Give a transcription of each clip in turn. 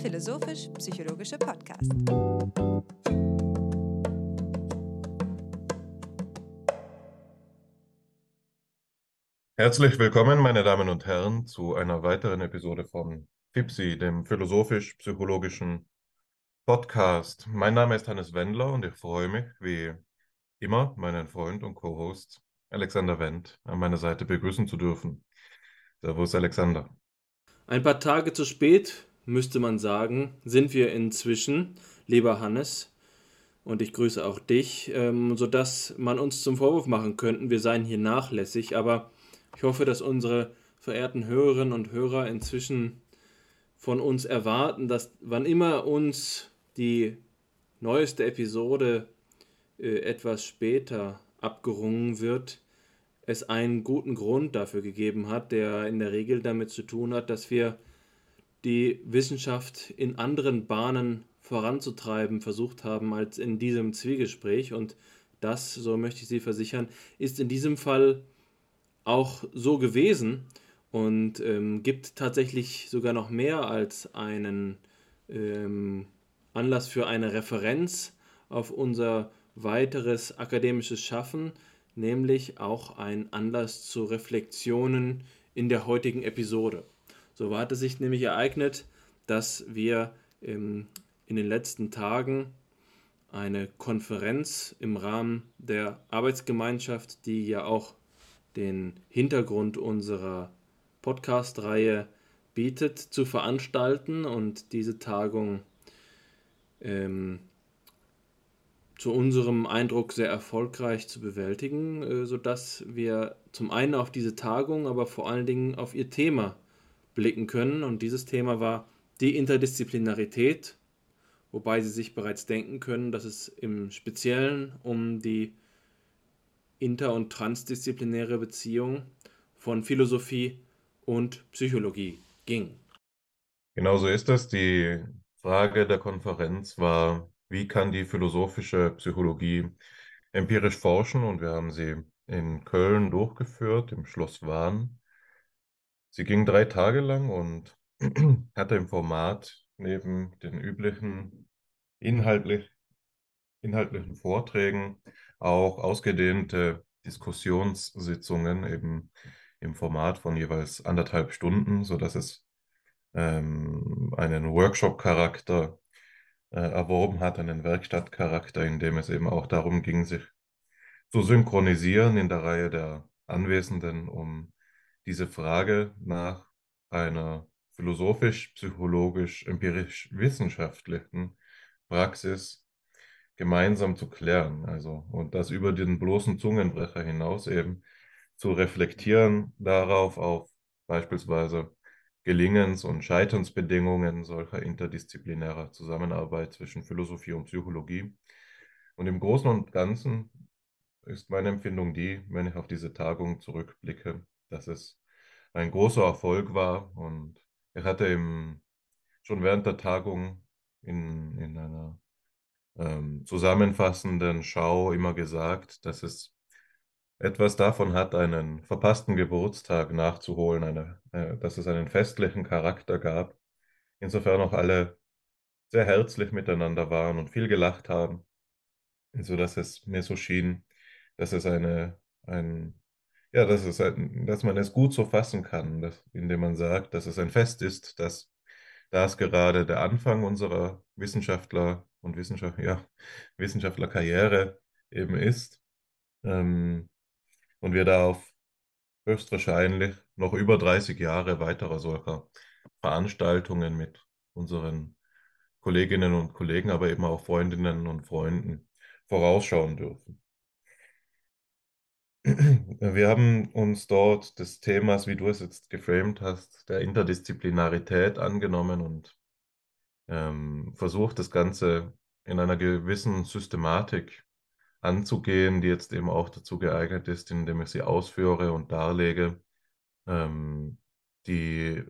philosophisch-psychologische Podcast. Herzlich willkommen, meine Damen und Herren, zu einer weiteren Episode von FIPSI, dem philosophisch-psychologischen Podcast. Mein Name ist Hannes Wendler und ich freue mich, wie immer, meinen Freund und Co-Host Alexander Wendt an meiner Seite begrüßen zu dürfen. Servus, Alexander. Ein paar Tage zu spät, müsste man sagen, sind wir inzwischen, lieber Hannes, und ich grüße auch dich, ähm, sodass man uns zum Vorwurf machen könnte, wir seien hier nachlässig, aber ich hoffe, dass unsere verehrten Hörerinnen und Hörer inzwischen von uns erwarten, dass wann immer uns die neueste Episode äh, etwas später abgerungen wird, es einen guten Grund dafür gegeben hat, der in der Regel damit zu tun hat, dass wir die Wissenschaft in anderen Bahnen voranzutreiben versucht haben als in diesem Zwiegespräch. Und das, so möchte ich Sie versichern, ist in diesem Fall auch so gewesen und ähm, gibt tatsächlich sogar noch mehr als einen ähm, Anlass für eine Referenz auf unser weiteres akademisches Schaffen, nämlich auch ein Anlass zu Reflexionen in der heutigen Episode. So hat es sich nämlich ereignet, dass wir ähm, in den letzten Tagen eine Konferenz im Rahmen der Arbeitsgemeinschaft, die ja auch den Hintergrund unserer Podcast-Reihe bietet, zu veranstalten und diese Tagung ähm, zu unserem Eindruck sehr erfolgreich zu bewältigen, äh, sodass wir zum einen auf diese Tagung, aber vor allen Dingen auf ihr Thema blicken können. Und dieses Thema war die Interdisziplinarität, wobei Sie sich bereits denken können, dass es im Speziellen um die inter- und transdisziplinäre Beziehung von Philosophie und Psychologie ging. Genauso ist es. Die Frage der Konferenz war wie kann die philosophische Psychologie empirisch forschen? Und wir haben sie in Köln durchgeführt, im Schloss Wahn. Sie ging drei Tage lang und hatte im Format neben den üblichen inhaltlich, inhaltlichen Vorträgen auch ausgedehnte Diskussionssitzungen eben im Format von jeweils anderthalb Stunden, sodass es ähm, einen Workshop-Charakter äh, erworben hat, einen Werkstattcharakter, in dem es eben auch darum ging, sich zu synchronisieren in der Reihe der Anwesenden, um diese Frage nach einer philosophisch, psychologisch, empirisch wissenschaftlichen Praxis gemeinsam zu klären. Also, und das über den bloßen Zungenbrecher hinaus eben zu reflektieren darauf, auf beispielsweise Gelingens- und Scheiternsbedingungen solcher interdisziplinärer Zusammenarbeit zwischen Philosophie und Psychologie. Und im Großen und Ganzen ist meine Empfindung die, wenn ich auf diese Tagung zurückblicke, dass es ein großer Erfolg war. Und ich hatte im, schon während der Tagung in, in einer ähm, zusammenfassenden Schau immer gesagt, dass es etwas davon hat, einen verpassten Geburtstag nachzuholen, eine, äh, dass es einen festlichen Charakter gab. Insofern auch alle sehr herzlich miteinander waren und viel gelacht haben, so dass es mir so schien, dass es eine, ein, ja, dass es ein, dass man es gut so fassen kann, dass, indem man sagt, dass es ein Fest ist, dass das gerade der Anfang unserer Wissenschaftler und Wissenschaft, ja, Wissenschaftlerkarriere eben ist. Ähm, und wir darauf höchstwahrscheinlich noch über 30 Jahre weiterer solcher Veranstaltungen mit unseren Kolleginnen und Kollegen, aber eben auch Freundinnen und Freunden vorausschauen dürfen. Wir haben uns dort des Themas, wie du es jetzt geframed hast, der Interdisziplinarität angenommen und ähm, versucht, das Ganze in einer gewissen Systematik anzugehen, die jetzt eben auch dazu geeignet ist, indem ich sie ausführe und darlege. Ähm, die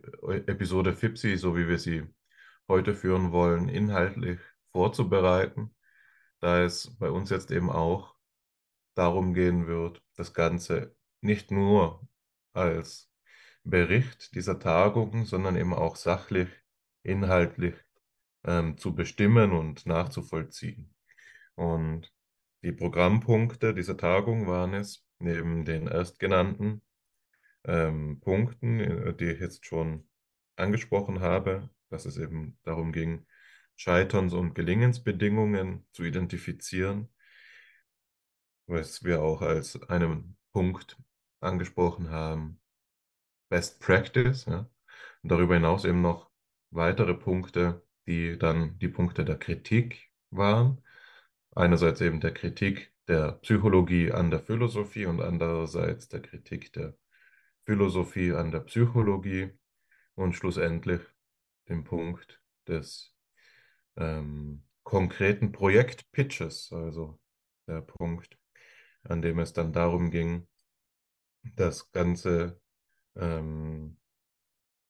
Episode FIPSI, so wie wir sie heute führen wollen, inhaltlich vorzubereiten, da es bei uns jetzt eben auch darum gehen wird, das Ganze nicht nur als Bericht dieser Tagung, sondern eben auch sachlich, inhaltlich ähm, zu bestimmen und nachzuvollziehen. Und die Programmpunkte dieser Tagung waren es, neben den erstgenannten ähm, Punkten, äh, die ich jetzt schon angesprochen habe, dass es eben darum ging, Scheiterns- und Gelingensbedingungen zu identifizieren, was wir auch als einen Punkt angesprochen haben, Best Practice. Ja? Und darüber hinaus eben noch weitere Punkte, die dann die Punkte der Kritik waren. Einerseits eben der Kritik der Psychologie an der Philosophie und andererseits der Kritik der Philosophie an der Psychologie und schlussendlich den Punkt des ähm, konkreten Projektpitches, also der Punkt, an dem es dann darum ging, das Ganze ähm,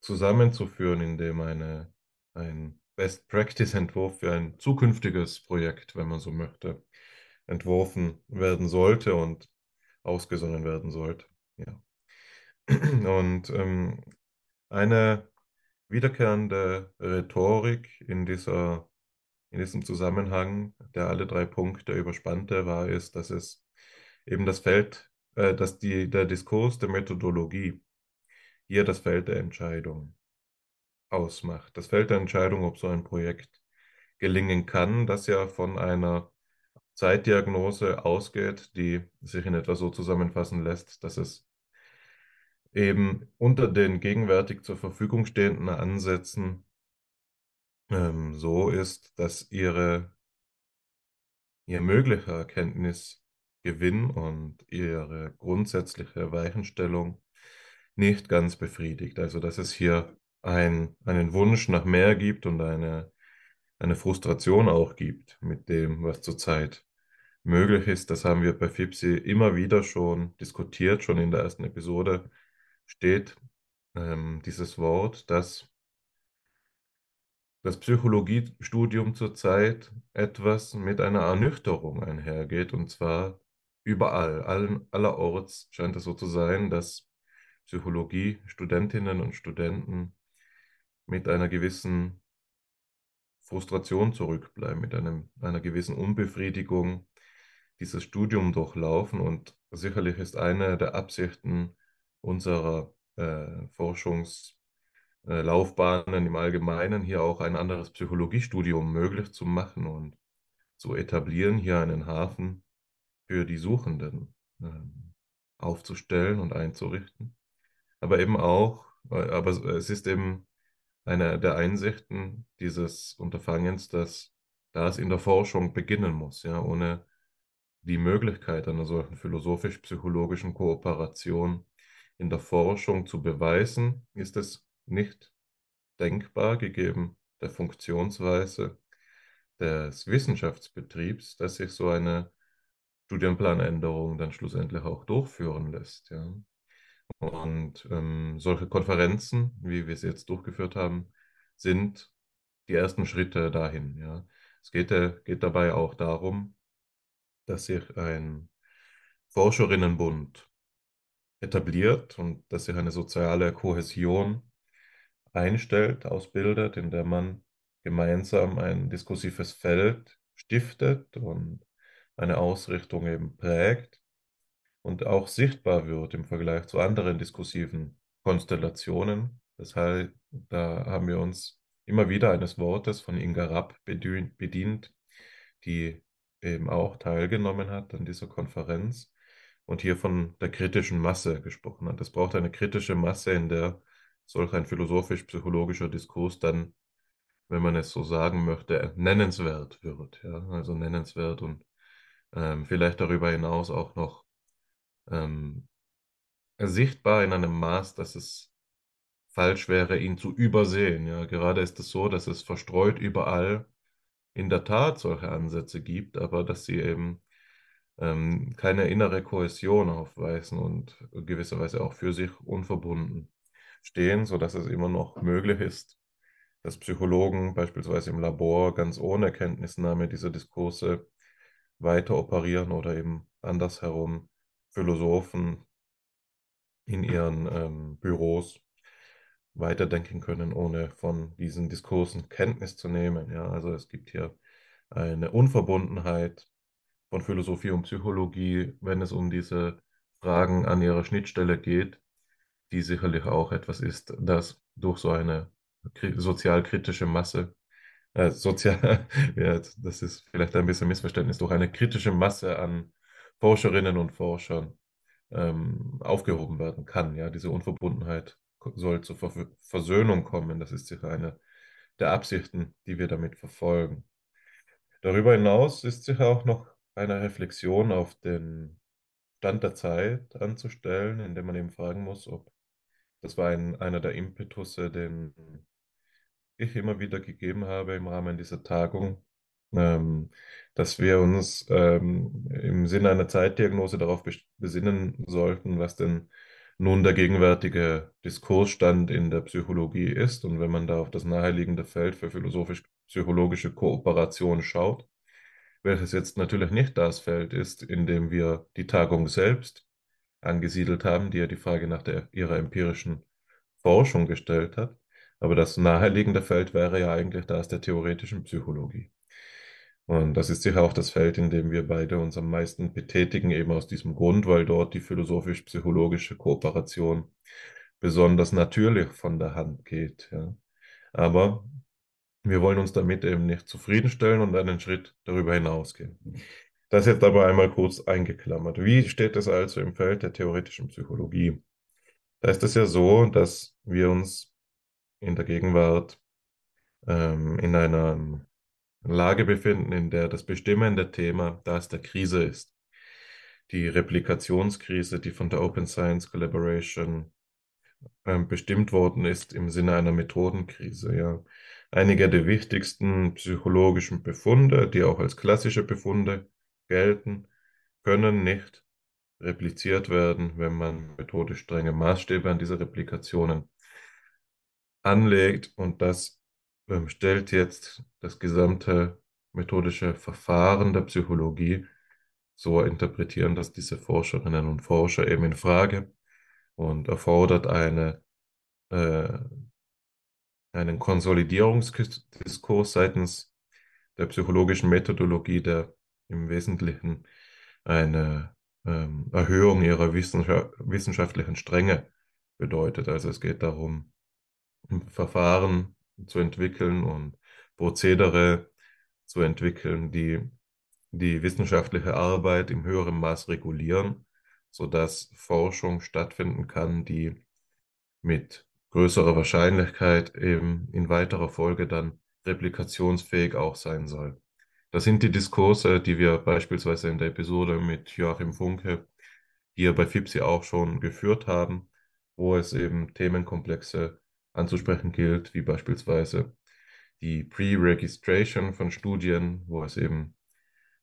zusammenzuführen, indem eine, ein Best-Practice-Entwurf für ein zukünftiges Projekt, wenn man so möchte, entworfen werden sollte und ausgesonnen werden sollte. Ja. Und ähm, eine wiederkehrende Rhetorik in dieser, in diesem Zusammenhang, der alle drei Punkte überspannte, war es, dass es eben das Feld, äh, dass die, der Diskurs der Methodologie hier das Feld der Entscheidung ausmacht. Das Feld der Entscheidung, ob so ein Projekt gelingen kann, das ja von einer Zeitdiagnose ausgeht, die sich in etwa so zusammenfassen lässt, dass es eben unter den gegenwärtig zur Verfügung stehenden Ansätzen ähm, so ist, dass ihre, ihr möglicher Erkenntnisgewinn und ihre grundsätzliche Weichenstellung nicht ganz befriedigt. Also dass es hier ein, einen Wunsch nach mehr gibt und eine, eine Frustration auch gibt mit dem, was zurzeit möglich ist. Das haben wir bei FIPSI immer wieder schon diskutiert, schon in der ersten Episode steht ähm, dieses Wort, dass das Psychologiestudium zurzeit etwas mit einer Ernüchterung einhergeht, und zwar überall, allen, allerorts scheint es so zu sein, dass Psychologie-Studentinnen und Studenten mit einer gewissen Frustration zurückbleiben, mit einem, einer gewissen Unbefriedigung dieses Studium durchlaufen. Und sicherlich ist eine der Absichten unserer äh, Forschungslaufbahnen im Allgemeinen hier auch ein anderes Psychologiestudium möglich zu machen und zu etablieren, hier einen Hafen für die Suchenden äh, aufzustellen und einzurichten. Aber eben auch, äh, aber es ist eben eine der Einsichten dieses Unterfangens, dass das in der Forschung beginnen muss, ja, ohne die Möglichkeit einer solchen philosophisch-psychologischen Kooperation in der Forschung zu beweisen, ist es nicht denkbar, gegeben der Funktionsweise des Wissenschaftsbetriebs, dass sich so eine Studienplanänderung dann schlussendlich auch durchführen lässt. Ja. Und ähm, solche Konferenzen, wie wir sie jetzt durchgeführt haben, sind die ersten Schritte dahin. Ja. Es geht, äh, geht dabei auch darum, dass sich ein Forscherinnenbund etabliert und dass sich eine soziale Kohäsion einstellt, ausbildet, in der man gemeinsam ein diskursives Feld stiftet und eine Ausrichtung eben prägt und auch sichtbar wird im Vergleich zu anderen diskursiven Konstellationen. Das heißt, da haben wir uns immer wieder eines Wortes von Inga Rapp bedient, die eben auch teilgenommen hat an dieser Konferenz und hier von der kritischen Masse gesprochen hat. Es braucht eine kritische Masse, in der solch ein philosophisch-psychologischer Diskurs dann, wenn man es so sagen möchte, nennenswert wird. Ja? Also nennenswert und ähm, vielleicht darüber hinaus auch noch ähm, sichtbar in einem Maß, dass es falsch wäre, ihn zu übersehen. Ja? Gerade ist es so, dass es verstreut überall in der Tat solche Ansätze gibt, aber dass sie eben ähm, keine innere Kohäsion aufweisen und gewisserweise auch für sich unverbunden stehen, sodass es immer noch möglich ist, dass Psychologen beispielsweise im Labor ganz ohne Kenntnisnahme dieser Diskurse weiter operieren oder eben andersherum Philosophen in ihren ähm, Büros weiterdenken können, ohne von diesen Diskursen Kenntnis zu nehmen. Ja, also es gibt hier eine Unverbundenheit von Philosophie und Psychologie, wenn es um diese Fragen an ihrer Schnittstelle geht, die sicherlich auch etwas ist, das durch so eine sozialkritische Masse, äh, sozial, ja, das ist vielleicht ein bisschen Missverständnis, durch eine kritische Masse an Forscherinnen und Forschern ähm, aufgehoben werden kann. Ja, diese Unverbundenheit soll zur Ver Versöhnung kommen. Das ist sicher eine der Absichten, die wir damit verfolgen. Darüber hinaus ist sicher auch noch eine Reflexion auf den Stand der Zeit anzustellen, indem man eben fragen muss, ob das war ein, einer der Impetusse, den ich immer wieder gegeben habe im Rahmen dieser Tagung, ähm, dass wir uns ähm, im Sinne einer Zeitdiagnose darauf besinnen sollten, was denn nun der gegenwärtige Diskursstand in der Psychologie ist. Und wenn man da auf das naheliegende Feld für philosophisch-psychologische Kooperation schaut, welches jetzt natürlich nicht das Feld ist, in dem wir die Tagung selbst angesiedelt haben, die ja die Frage nach der, ihrer empirischen Forschung gestellt hat. Aber das naheliegende Feld wäre ja eigentlich das der theoretischen Psychologie. Und das ist sicher auch das Feld, in dem wir beide uns am meisten betätigen, eben aus diesem Grund, weil dort die philosophisch-psychologische Kooperation besonders natürlich von der Hand geht. Ja. Aber wir wollen uns damit eben nicht zufriedenstellen und einen Schritt darüber hinausgehen. Das jetzt aber einmal kurz eingeklammert. Wie steht es also im Feld der theoretischen Psychologie? Da ist es ja so, dass wir uns in der Gegenwart ähm, in einer Lage befinden, in der das bestimmende Thema das der Krise ist. Die Replikationskrise, die von der Open Science Collaboration ähm, bestimmt worden ist im Sinne einer Methodenkrise. Ja. Einige der wichtigsten psychologischen Befunde, die auch als klassische Befunde gelten, können nicht repliziert werden, wenn man methodisch strenge Maßstäbe an diese Replikationen anlegt. Und das ähm, stellt jetzt das gesamte methodische Verfahren der Psychologie so interpretieren, dass diese Forscherinnen und Forscher eben in Frage und erfordert eine, äh, einen Konsolidierungsdiskurs seitens der psychologischen Methodologie, der im Wesentlichen eine ähm, Erhöhung ihrer wissenschaftlichen Strenge bedeutet. Also es geht darum, Verfahren zu entwickeln und Prozedere zu entwickeln, die die wissenschaftliche Arbeit im höheren Maß regulieren, sodass Forschung stattfinden kann, die mit größerer Wahrscheinlichkeit eben in weiterer Folge dann replikationsfähig auch sein soll. Das sind die Diskurse, die wir beispielsweise in der Episode mit Joachim Funke hier bei FIPSI auch schon geführt haben, wo es eben Themenkomplexe anzusprechen gilt, wie beispielsweise die Pre-Registration von Studien, wo es eben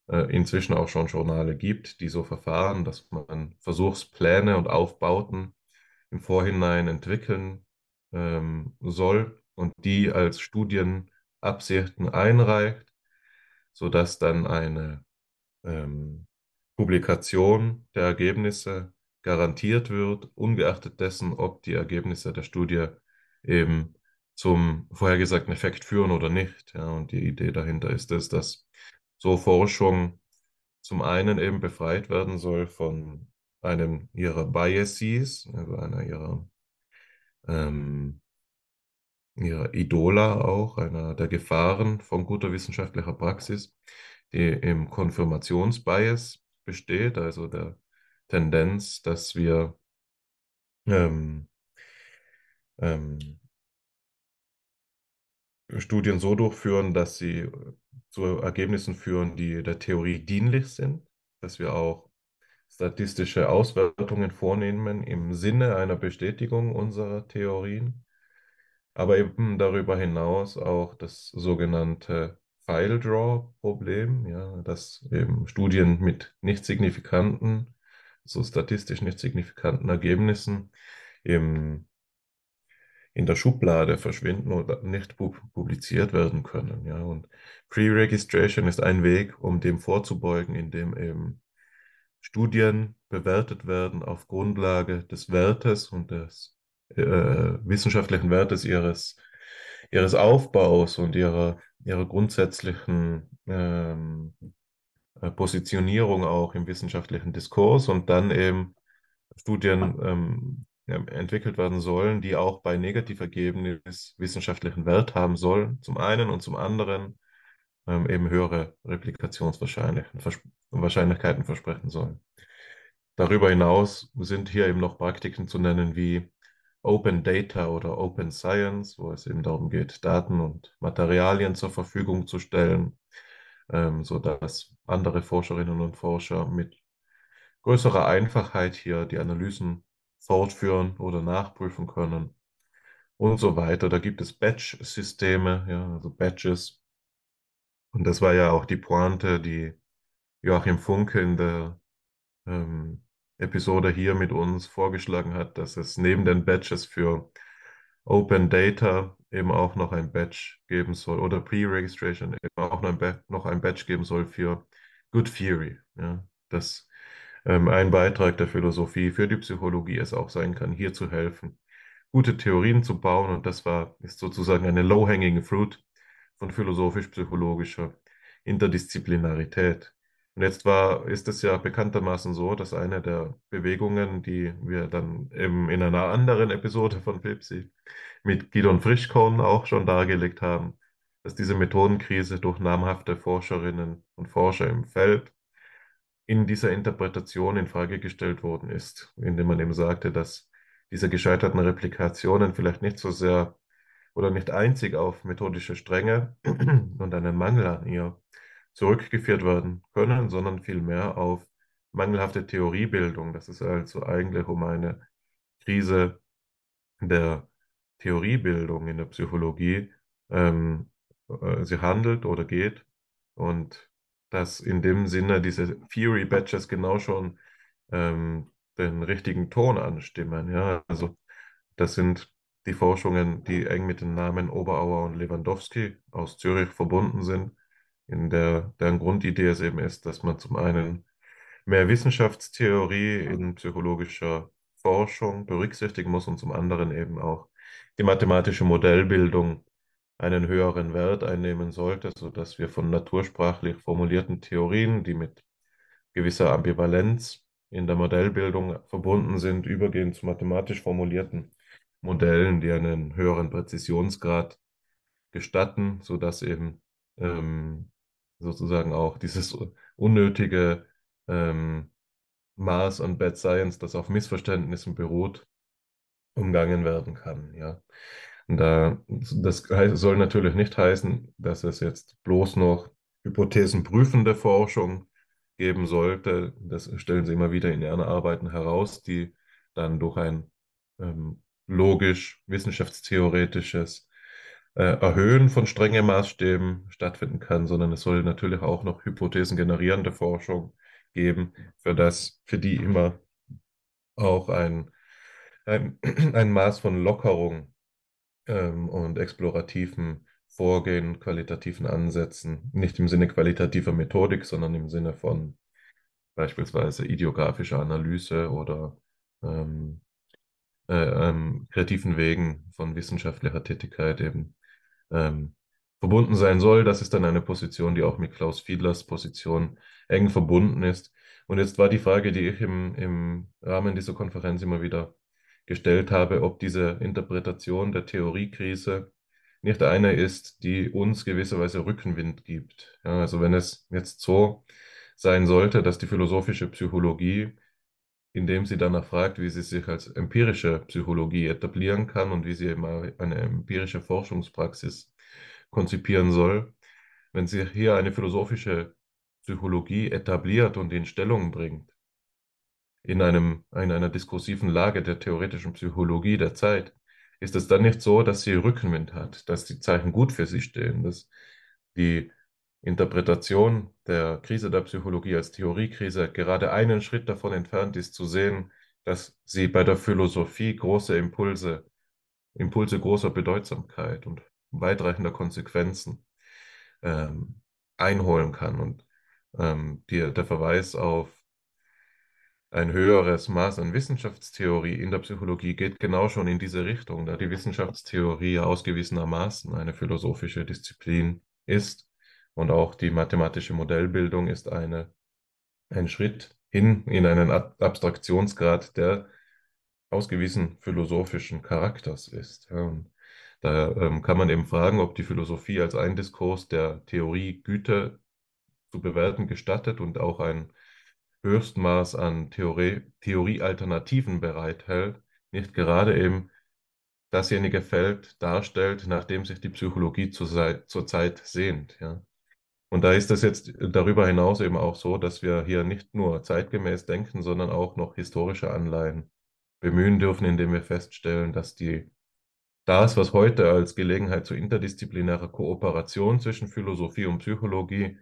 äh, inzwischen auch schon Journale gibt, die so verfahren, dass man Versuchspläne und Aufbauten im Vorhinein entwickeln ähm, soll und die als Studienabsichten einreicht, sodass dann eine ähm, Publikation der Ergebnisse garantiert wird, ungeachtet dessen, ob die Ergebnisse der Studie eben zum vorhergesagten Effekt führen oder nicht. Ja, und die Idee dahinter ist es, dass so Forschung zum einen eben befreit werden soll von einem ihrer Biases, also einer ihrer, ähm, ihrer Idola auch, einer der Gefahren von guter wissenschaftlicher Praxis, die im Konfirmationsbias besteht, also der Tendenz, dass wir ähm, ähm, Studien so durchführen, dass sie zu Ergebnissen führen, die der Theorie dienlich sind, dass wir auch statistische Auswertungen vornehmen im Sinne einer Bestätigung unserer Theorien, aber eben darüber hinaus auch das sogenannte File-Draw-Problem, ja, dass eben Studien mit nicht signifikanten, so statistisch nicht signifikanten Ergebnissen im in der Schublade verschwinden oder nicht publiziert werden können. Ja, und Pre-Registration ist ein Weg, um dem vorzubeugen, indem eben Studien bewertet werden auf Grundlage des Wertes und des äh, wissenschaftlichen Wertes ihres, ihres Aufbaus und ihrer, ihrer grundsätzlichen ähm, äh, Positionierung auch im wissenschaftlichen Diskurs und dann eben Studien ähm, entwickelt werden sollen, die auch bei Negativergebnis wissenschaftlichen Wert haben sollen, zum einen und zum anderen ähm, eben höhere Replikationswahrscheinlichkeiten versprechen sollen. Darüber hinaus sind hier eben noch Praktiken zu nennen wie Open Data oder Open Science, wo es eben darum geht, Daten und Materialien zur Verfügung zu stellen, ähm, sodass andere Forscherinnen und Forscher mit größerer Einfachheit hier die Analysen fortführen oder nachprüfen können und so weiter. Da gibt es Batch-Systeme, ja, also Batches. Und das war ja auch die Pointe, die Joachim Funke in der ähm, Episode hier mit uns vorgeschlagen hat, dass es neben den Batches für Open Data eben auch noch ein Batch geben soll oder Pre-Registration eben auch noch ein, Batch geben soll für Good Theory. Ja, ähm, ein Beitrag der Philosophie für die Psychologie es auch sein kann, hier zu helfen, gute Theorien zu bauen. Und das war, ist sozusagen eine low-hanging fruit von philosophisch-psychologischer Interdisziplinarität. Und jetzt war, ist es ja bekanntermaßen so, dass eine der Bewegungen, die wir dann eben in einer anderen Episode von Pepsi mit Gidon Frischkorn auch schon dargelegt haben, dass diese Methodenkrise durch namhafte Forscherinnen und Forscher im Feld in dieser Interpretation in Frage gestellt worden ist, indem man eben sagte, dass diese gescheiterten Replikationen vielleicht nicht so sehr oder nicht einzig auf methodische Strenge und einen Mangel an ihr zurückgeführt werden können, sondern vielmehr auf mangelhafte Theoriebildung. Das ist also eigentlich um eine Krise der Theoriebildung in der Psychologie ähm, äh, sie handelt oder geht und dass in dem Sinne diese Theory Badges genau schon ähm, den richtigen Ton anstimmen. Ja, also das sind die Forschungen, die eng mit den Namen Oberauer und Lewandowski aus Zürich verbunden sind, in der deren Grundidee es eben ist, dass man zum einen mehr Wissenschaftstheorie in psychologischer Forschung berücksichtigen muss und zum anderen eben auch die mathematische Modellbildung einen höheren Wert einnehmen sollte, sodass wir von natursprachlich formulierten Theorien, die mit gewisser Ambivalenz in der Modellbildung verbunden sind, übergehen zu mathematisch formulierten Modellen, die einen höheren Präzisionsgrad gestatten, sodass eben ähm, sozusagen auch dieses unnötige ähm, Maß an Bad Science, das auf Missverständnissen beruht, umgangen werden kann. Ja. Da, das soll natürlich nicht heißen, dass es jetzt bloß noch hypothesenprüfende Forschung geben sollte. Das stellen Sie immer wieder in Ihren Arbeiten heraus, die dann durch ein ähm, logisch wissenschaftstheoretisches äh, Erhöhen von strengen Maßstäben stattfinden kann, sondern es soll natürlich auch noch hypothesengenerierende Forschung geben, für das, für die immer auch ein, ein, ein Maß von Lockerung ähm, und explorativen Vorgehen, qualitativen Ansätzen, nicht im Sinne qualitativer Methodik, sondern im Sinne von beispielsweise ideografischer Analyse oder ähm, äh, ähm, kreativen Wegen von wissenschaftlicher Tätigkeit eben ähm, verbunden sein soll. Das ist dann eine Position, die auch mit Klaus Fiedlers Position eng verbunden ist. Und jetzt war die Frage, die ich im, im Rahmen dieser Konferenz immer wieder gestellt habe, ob diese Interpretation der Theoriekrise nicht eine ist, die uns gewisserweise Rückenwind gibt. Ja, also wenn es jetzt so sein sollte, dass die philosophische Psychologie, indem sie danach fragt, wie sie sich als empirische Psychologie etablieren kann und wie sie eben eine empirische Forschungspraxis konzipieren soll, wenn sie hier eine philosophische Psychologie etabliert und in Stellung bringt, in, einem, in einer diskursiven Lage der theoretischen Psychologie der Zeit, ist es dann nicht so, dass sie Rückenwind hat, dass die Zeichen gut für sie stehen, dass die Interpretation der Krise der Psychologie als Theoriekrise gerade einen Schritt davon entfernt ist, zu sehen, dass sie bei der Philosophie große Impulse, Impulse großer Bedeutsamkeit und weitreichender Konsequenzen ähm, einholen kann. Und ähm, die, der Verweis auf ein höheres Maß an Wissenschaftstheorie in der Psychologie geht genau schon in diese Richtung, da die Wissenschaftstheorie ausgewiesenermaßen eine philosophische Disziplin ist und auch die mathematische Modellbildung ist eine, ein Schritt hin in einen Abstraktionsgrad, der ausgewiesen philosophischen Charakters ist. Ja, und da ähm, kann man eben fragen, ob die Philosophie als ein Diskurs der Theorie Güte zu bewerten gestattet und auch ein Höchstmaß an Theorie, Theoriealternativen bereithält, nicht gerade eben dasjenige Feld darstellt, nachdem sich die Psychologie zur, zurzeit sehnt. Ja. Und da ist es jetzt darüber hinaus eben auch so, dass wir hier nicht nur zeitgemäß denken, sondern auch noch historische Anleihen bemühen dürfen, indem wir feststellen, dass die das, was heute als Gelegenheit zu interdisziplinärer Kooperation zwischen Philosophie und Psychologie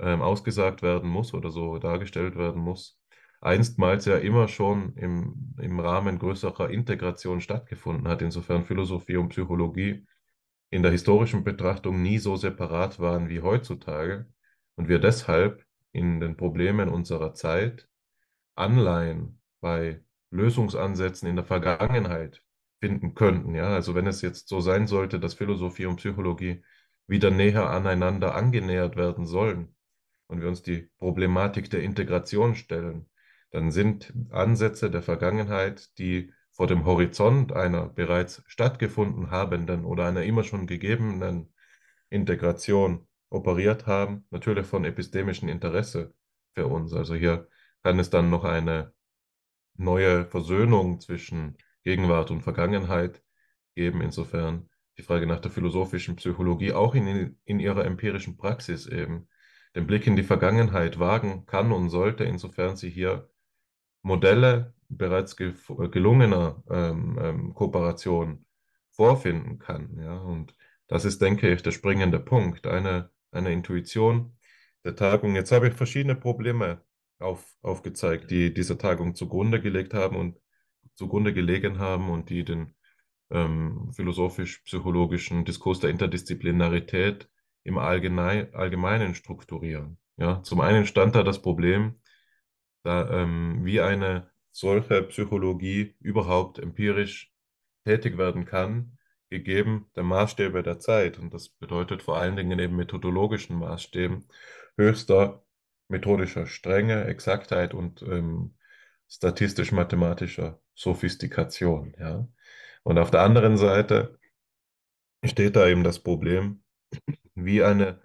ähm, ausgesagt werden muss oder so dargestellt werden muss, einstmals ja immer schon im, im Rahmen größerer Integration stattgefunden hat. Insofern Philosophie und Psychologie in der historischen Betrachtung nie so separat waren wie heutzutage und wir deshalb in den Problemen unserer Zeit Anleihen bei Lösungsansätzen in der Vergangenheit finden könnten. Ja, also wenn es jetzt so sein sollte, dass Philosophie und Psychologie wieder näher aneinander angenähert werden sollen und wir uns die Problematik der Integration stellen, dann sind Ansätze der Vergangenheit, die vor dem Horizont einer bereits stattgefunden habenden oder einer immer schon gegebenen Integration operiert haben, natürlich von epistemischem Interesse für uns. Also hier kann es dann noch eine neue Versöhnung zwischen Gegenwart und Vergangenheit geben. Insofern die Frage nach der philosophischen Psychologie auch in, in ihrer empirischen Praxis eben den Blick in die Vergangenheit wagen kann und sollte, insofern sie hier Modelle bereits gelungener ähm, ähm, Kooperation vorfinden kann. Ja? Und das ist, denke ich, der springende Punkt, eine, eine Intuition der Tagung. Jetzt habe ich verschiedene Probleme auf, aufgezeigt, die dieser Tagung zugrunde gelegt haben und zugrunde gelegen haben und die den ähm, philosophisch-psychologischen Diskurs der Interdisziplinarität im Allgemein, Allgemeinen strukturieren. Ja, zum einen stand da das Problem, da, ähm, wie eine solche Psychologie überhaupt empirisch tätig werden kann, gegeben der Maßstäbe der Zeit. Und das bedeutet vor allen Dingen eben methodologischen Maßstäben höchster methodischer Strenge, Exaktheit und ähm, statistisch-mathematischer Sophistikation. Ja? Und auf der anderen Seite steht da eben das Problem, wie eine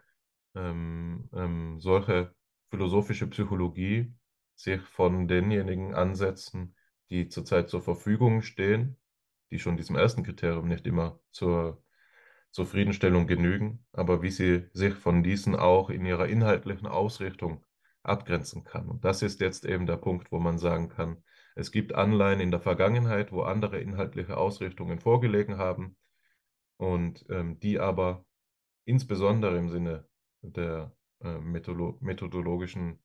ähm, ähm, solche philosophische Psychologie sich von denjenigen Ansätzen, die zurzeit zur Verfügung stehen, die schon diesem ersten Kriterium nicht immer zur Zufriedenstellung genügen, aber wie sie sich von diesen auch in ihrer inhaltlichen Ausrichtung abgrenzen kann. Und das ist jetzt eben der Punkt, wo man sagen kann, es gibt Anleihen in der Vergangenheit, wo andere inhaltliche Ausrichtungen vorgelegen haben und ähm, die aber insbesondere im Sinne der äh, methodologischen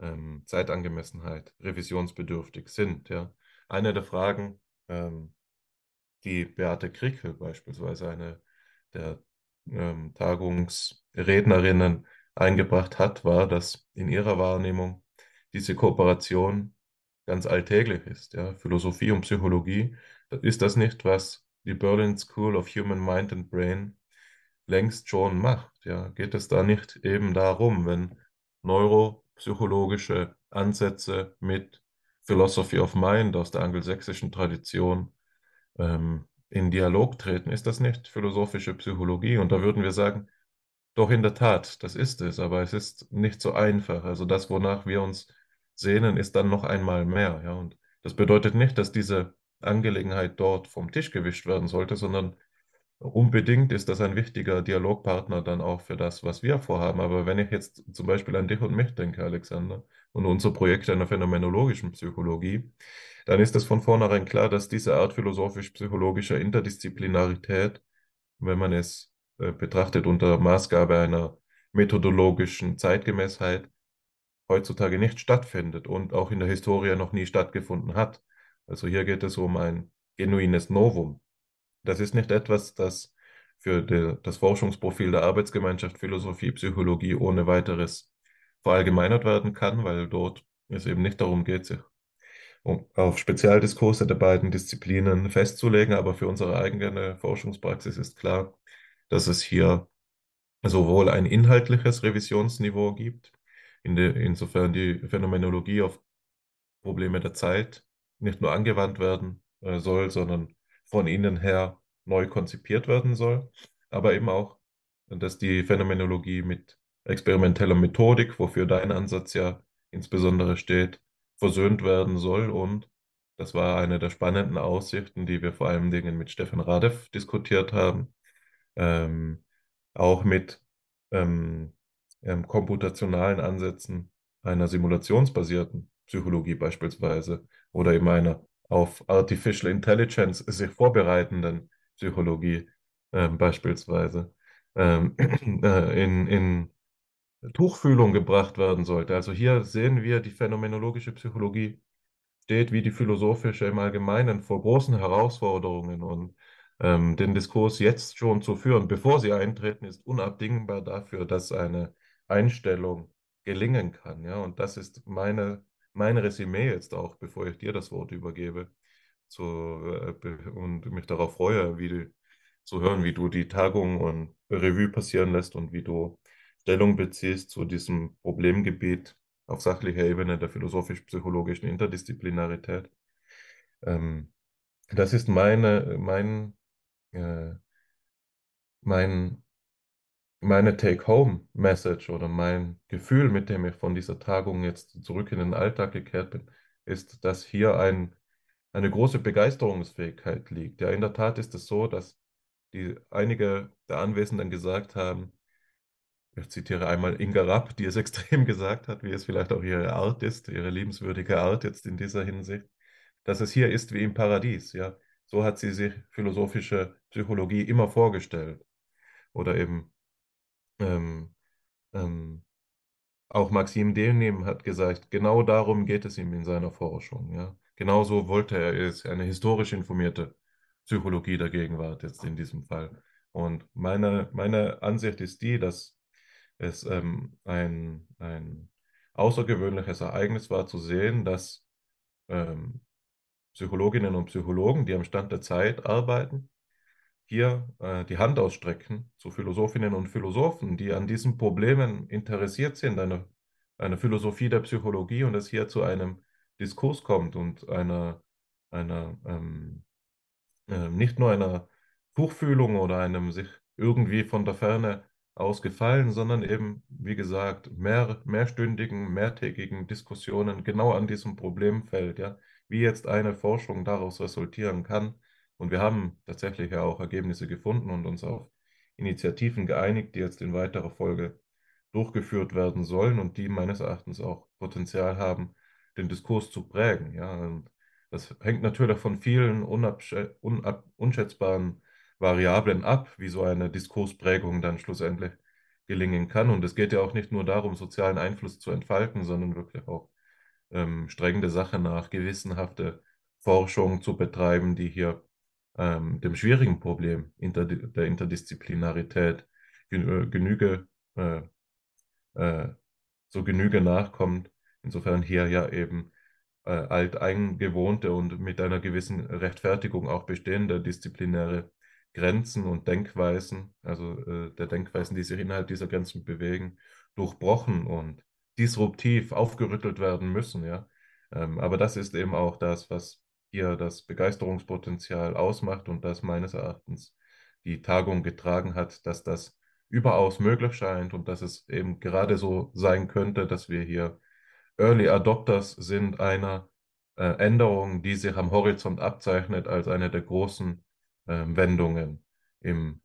ähm, Zeitangemessenheit revisionsbedürftig sind. Ja. Eine der Fragen, ähm, die Beate Krickel beispielsweise, eine der ähm, Tagungsrednerinnen, eingebracht hat, war, dass in ihrer Wahrnehmung diese Kooperation ganz alltäglich ist. Ja? Philosophie und Psychologie, ist das nicht, was die Berlin School of Human Mind and Brain längst schon macht? Ja? Geht es da nicht eben darum, wenn neuropsychologische Ansätze mit Philosophy of Mind aus der angelsächsischen Tradition ähm, in Dialog treten, ist das nicht philosophische Psychologie? Und da würden wir sagen, doch in der Tat, das ist es, aber es ist nicht so einfach. Also das, wonach wir uns sehnen, ist dann noch einmal mehr. Ja? Und das bedeutet nicht, dass diese Angelegenheit dort vom Tisch gewischt werden sollte, sondern unbedingt ist das ein wichtiger Dialogpartner dann auch für das, was wir vorhaben. Aber wenn ich jetzt zum Beispiel an dich und mich denke, Alexander, und unser Projekt einer phänomenologischen Psychologie, dann ist es von vornherein klar, dass diese Art philosophisch-psychologischer Interdisziplinarität, wenn man es äh, betrachtet unter Maßgabe einer methodologischen Zeitgemäßheit, heutzutage nicht stattfindet und auch in der Historie noch nie stattgefunden hat. Also hier geht es um ein genuines Novum. Das ist nicht etwas, das für die, das Forschungsprofil der Arbeitsgemeinschaft Philosophie, Psychologie ohne weiteres verallgemeinert werden kann, weil dort es eben nicht darum geht, sich um auf Spezialdiskurse der beiden Disziplinen festzulegen. Aber für unsere eigene Forschungspraxis ist klar, dass es hier sowohl ein inhaltliches Revisionsniveau gibt, in de, insofern die Phänomenologie auf Probleme der Zeit nicht nur angewandt werden äh, soll, sondern von innen her neu konzipiert werden soll, aber eben auch, dass die Phänomenologie mit experimenteller Methodik, wofür dein Ansatz ja insbesondere steht, versöhnt werden soll. Und das war eine der spannenden Aussichten, die wir vor allen Dingen mit Stefan Radev diskutiert haben, ähm, auch mit ähm, ähm, komputationalen Ansätzen einer simulationsbasierten Psychologie beispielsweise oder eben einer auf Artificial Intelligence sich vorbereitenden Psychologie äh, beispielsweise ähm, äh, in, in Tuchfühlung gebracht werden sollte. Also hier sehen wir, die phänomenologische Psychologie steht wie die philosophische im Allgemeinen vor großen Herausforderungen und ähm, den Diskurs jetzt schon zu führen, bevor sie eintreten, ist unabdingbar dafür, dass eine Einstellung gelingen kann. Ja? Und das ist meine, mein Resümee jetzt auch, bevor ich dir das Wort übergebe zu, äh, und mich darauf freue, wie du, zu hören, wie du die Tagung und Revue passieren lässt und wie du Stellung beziehst zu diesem Problemgebiet auf sachlicher Ebene der philosophisch-psychologischen Interdisziplinarität. Ähm, das ist meine, mein, äh, mein, meine Take-Home-Message oder mein Gefühl, mit dem ich von dieser Tagung jetzt zurück in den Alltag gekehrt bin, ist, dass hier ein, eine große Begeisterungsfähigkeit liegt. Ja, in der Tat ist es so, dass die einige der Anwesenden gesagt haben, ich zitiere einmal Inga Rapp, die es extrem gesagt hat, wie es vielleicht auch ihre Art ist, ihre liebenswürdige Art jetzt in dieser Hinsicht, dass es hier ist wie im Paradies. Ja, so hat sie sich philosophische Psychologie immer vorgestellt. Oder eben ähm, ähm, auch Maxim Delnem hat gesagt, genau darum geht es ihm in seiner Forschung. Ja, genauso wollte er es, eine historisch informierte Psychologie der Gegenwart jetzt in diesem Fall. Und meine, meine Ansicht ist die, dass es ähm, ein, ein außergewöhnliches Ereignis war zu sehen, dass ähm, Psychologinnen und Psychologen, die am Stand der Zeit arbeiten, hier äh, die Hand ausstrecken zu Philosophinnen und Philosophen, die an diesen Problemen interessiert sind, eine, eine Philosophie der Psychologie und es hier zu einem Diskurs kommt und einer, einer ähm, äh, nicht nur einer Tuchfühlung oder einem sich irgendwie von der Ferne ausgefallen, sondern eben, wie gesagt, mehr, mehrstündigen, mehrtägigen Diskussionen genau an diesem Problemfeld, ja, wie jetzt eine Forschung daraus resultieren kann. Und wir haben tatsächlich ja auch Ergebnisse gefunden und uns auf Initiativen geeinigt, die jetzt in weiterer Folge durchgeführt werden sollen und die meines Erachtens auch Potenzial haben, den Diskurs zu prägen. Ja, und das hängt natürlich von vielen unschätzbaren Variablen ab, wie so eine Diskursprägung dann schlussendlich gelingen kann. Und es geht ja auch nicht nur darum, sozialen Einfluss zu entfalten, sondern wirklich auch ähm, streng der Sache nach gewissenhafte Forschung zu betreiben, die hier ähm, dem schwierigen Problem inter der Interdisziplinarität gen Genüge, äh, äh, so Genüge nachkommt. Insofern hier ja eben äh, alteingewohnte und mit einer gewissen Rechtfertigung auch bestehende disziplinäre Grenzen und Denkweisen, also äh, der Denkweisen, die sich innerhalb dieser Grenzen bewegen, durchbrochen und disruptiv aufgerüttelt werden müssen, ja. Ähm, aber das ist eben auch das, was hier das Begeisterungspotenzial ausmacht und das meines Erachtens die Tagung getragen hat, dass das überaus möglich scheint und dass es eben gerade so sein könnte, dass wir hier Early Adopters sind einer äh, Änderung, die sich am Horizont abzeichnet als eine der großen äh, Wendungen im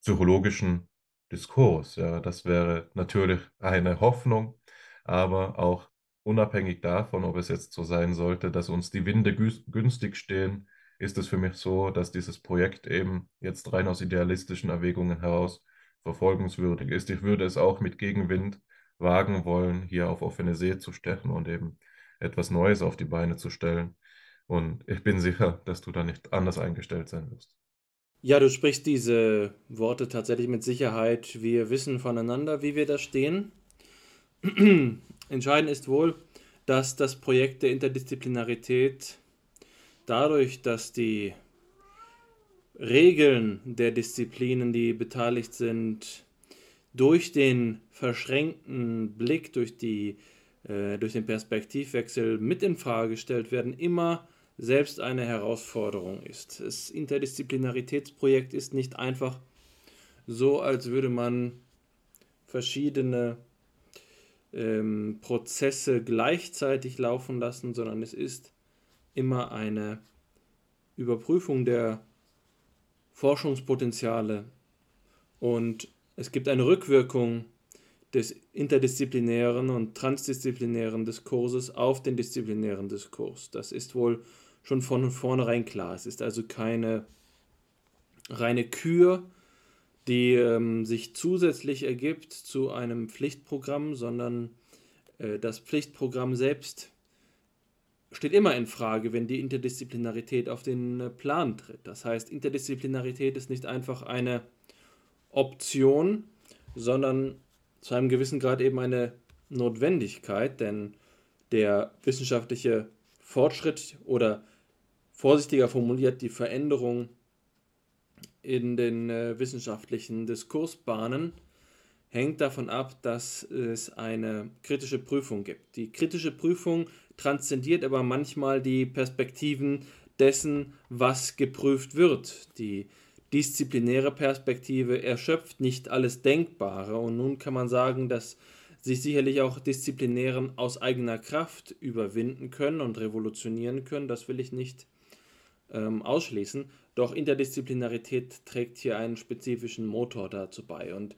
psychologischen Diskurs. Ja, das wäre natürlich eine Hoffnung, aber auch unabhängig davon, ob es jetzt so sein sollte, dass uns die Winde günstig stehen, ist es für mich so, dass dieses Projekt eben jetzt rein aus idealistischen Erwägungen heraus verfolgenswürdig ist. Ich würde es auch mit Gegenwind wagen wollen, hier auf offene See zu stechen und eben etwas Neues auf die Beine zu stellen. Und ich bin sicher, dass du da nicht anders eingestellt sein wirst. Ja, du sprichst diese Worte tatsächlich mit Sicherheit. Wir wissen voneinander, wie wir da stehen. Entscheidend ist wohl, dass das Projekt der Interdisziplinarität dadurch, dass die Regeln der Disziplinen, die beteiligt sind, durch den verschränkten Blick, durch, die, äh, durch den Perspektivwechsel mit in Frage gestellt werden, immer selbst eine Herausforderung ist. Das Interdisziplinaritätsprojekt ist nicht einfach so, als würde man verschiedene ähm, Prozesse gleichzeitig laufen lassen, sondern es ist immer eine Überprüfung der Forschungspotenziale und es gibt eine Rückwirkung des interdisziplinären und transdisziplinären Diskurses auf den disziplinären Diskurs. Das ist wohl schon von vornherein klar. Es ist also keine reine Kür, die ähm, sich zusätzlich ergibt zu einem Pflichtprogramm, sondern äh, das Pflichtprogramm selbst steht immer in Frage, wenn die Interdisziplinarität auf den äh, Plan tritt. Das heißt, Interdisziplinarität ist nicht einfach eine Option, sondern zu einem gewissen Grad eben eine Notwendigkeit, denn der wissenschaftliche Fortschritt oder vorsichtiger formuliert die Veränderung in den äh, wissenschaftlichen Diskursbahnen hängt davon ab, dass es eine kritische Prüfung gibt. Die kritische Prüfung transzendiert aber manchmal die Perspektiven dessen, was geprüft wird. Die disziplinäre Perspektive erschöpft nicht alles Denkbare und nun kann man sagen, dass sich sicherlich auch Disziplinären aus eigener Kraft überwinden können und revolutionieren können. Das will ich nicht ähm, ausschließen. Doch Interdisziplinarität trägt hier einen spezifischen Motor dazu bei. Und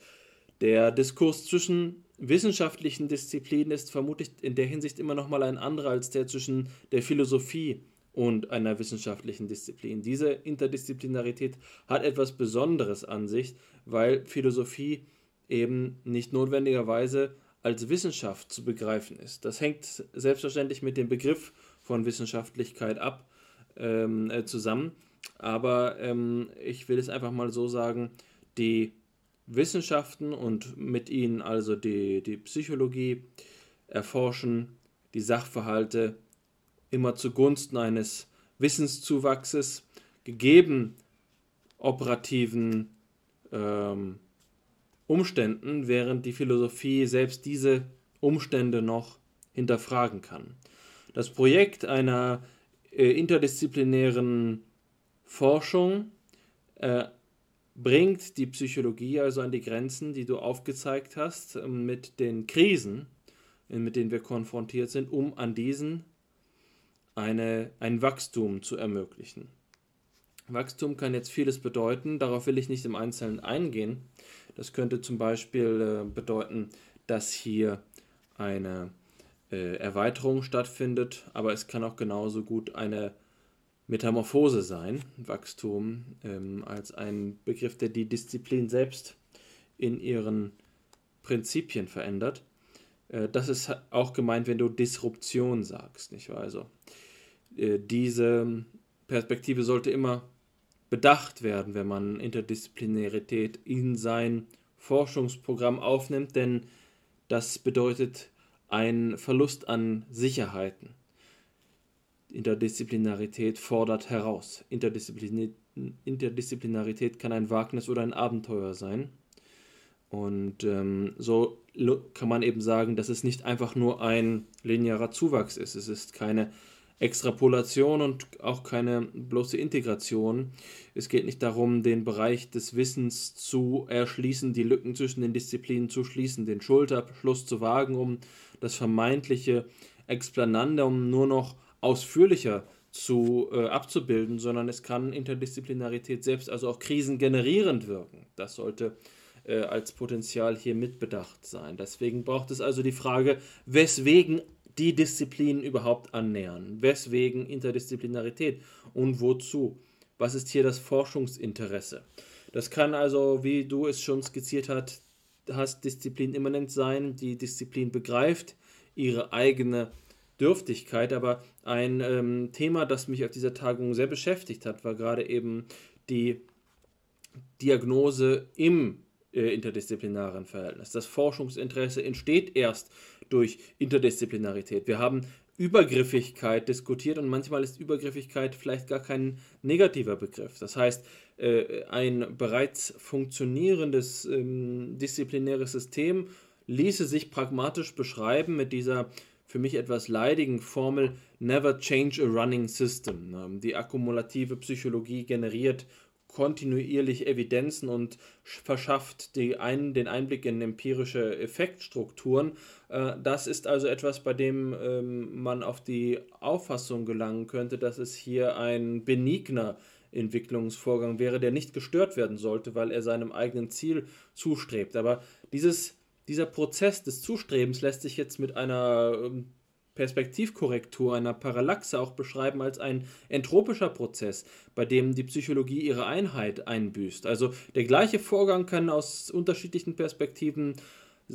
der Diskurs zwischen wissenschaftlichen Disziplinen ist vermutlich in der Hinsicht immer noch mal ein anderer als der zwischen der Philosophie und einer wissenschaftlichen Disziplin. Diese Interdisziplinarität hat etwas Besonderes an sich, weil Philosophie eben nicht notwendigerweise als Wissenschaft zu begreifen ist. Das hängt selbstverständlich mit dem Begriff von Wissenschaftlichkeit ab ähm, äh, zusammen. Aber ähm, ich will es einfach mal so sagen, die Wissenschaften und mit ihnen also die, die Psychologie erforschen die Sachverhalte immer zugunsten eines Wissenszuwachses, gegeben operativen ähm, Umständen, während die Philosophie selbst diese Umstände noch hinterfragen kann. Das Projekt einer äh, interdisziplinären Forschung äh, bringt die Psychologie also an die Grenzen, die du aufgezeigt hast, ähm, mit den Krisen, mit denen wir konfrontiert sind, um an diesen eine, ein Wachstum zu ermöglichen. Wachstum kann jetzt vieles bedeuten, darauf will ich nicht im Einzelnen eingehen. Das könnte zum Beispiel äh, bedeuten, dass hier eine äh, Erweiterung stattfindet, aber es kann auch genauso gut eine Metamorphose sein, Wachstum, ähm, als ein Begriff, der die Disziplin selbst in ihren Prinzipien verändert. Äh, das ist auch gemeint, wenn du Disruption sagst, nicht wahr? Also, äh, diese Perspektive sollte immer bedacht werden, wenn man Interdisziplinarität in sein Forschungsprogramm aufnimmt, denn das bedeutet ein Verlust an Sicherheiten. Interdisziplinarität fordert heraus. Interdisziplinarität kann ein Wagnis oder ein Abenteuer sein. Und ähm, so kann man eben sagen, dass es nicht einfach nur ein linearer Zuwachs ist. Es ist keine Extrapolation und auch keine bloße Integration. Es geht nicht darum, den Bereich des Wissens zu erschließen, die Lücken zwischen den Disziplinen zu schließen, den Schulterschluss zu wagen, um das vermeintliche Explanandum nur noch ausführlicher zu äh, abzubilden, sondern es kann Interdisziplinarität selbst also auch krisengenerierend wirken. Das sollte äh, als Potenzial hier mitbedacht sein. Deswegen braucht es also die Frage, weswegen die Disziplinen überhaupt annähern. Weswegen Interdisziplinarität und wozu? Was ist hier das Forschungsinteresse? Das kann also, wie du es schon skizziert hast, hast Disziplin immanent sein. Die Disziplin begreift ihre eigene Dürftigkeit, aber ein ähm, Thema, das mich auf dieser Tagung sehr beschäftigt hat, war gerade eben die Diagnose im äh, interdisziplinaren Verhältnis. Das Forschungsinteresse entsteht erst durch Interdisziplinarität. Wir haben Übergriffigkeit diskutiert und manchmal ist Übergriffigkeit vielleicht gar kein negativer Begriff. Das heißt, äh, ein bereits funktionierendes ähm, disziplinäres System ließe sich pragmatisch beschreiben mit dieser für mich etwas leidigen Formel Never Change a Running System. Ähm, die akkumulative Psychologie generiert kontinuierlich Evidenzen und verschafft die ein, den Einblick in empirische Effektstrukturen. Äh, das ist also etwas, bei dem ähm, man auf die Auffassung gelangen könnte, dass es hier ein benigner Entwicklungsvorgang wäre, der nicht gestört werden sollte, weil er seinem eigenen Ziel zustrebt. Aber dieses dieser Prozess des Zustrebens lässt sich jetzt mit einer ähm, Perspektivkorrektur, einer Parallaxe auch beschreiben als ein entropischer Prozess, bei dem die Psychologie ihre Einheit einbüßt. Also der gleiche Vorgang kann aus unterschiedlichen Perspektiven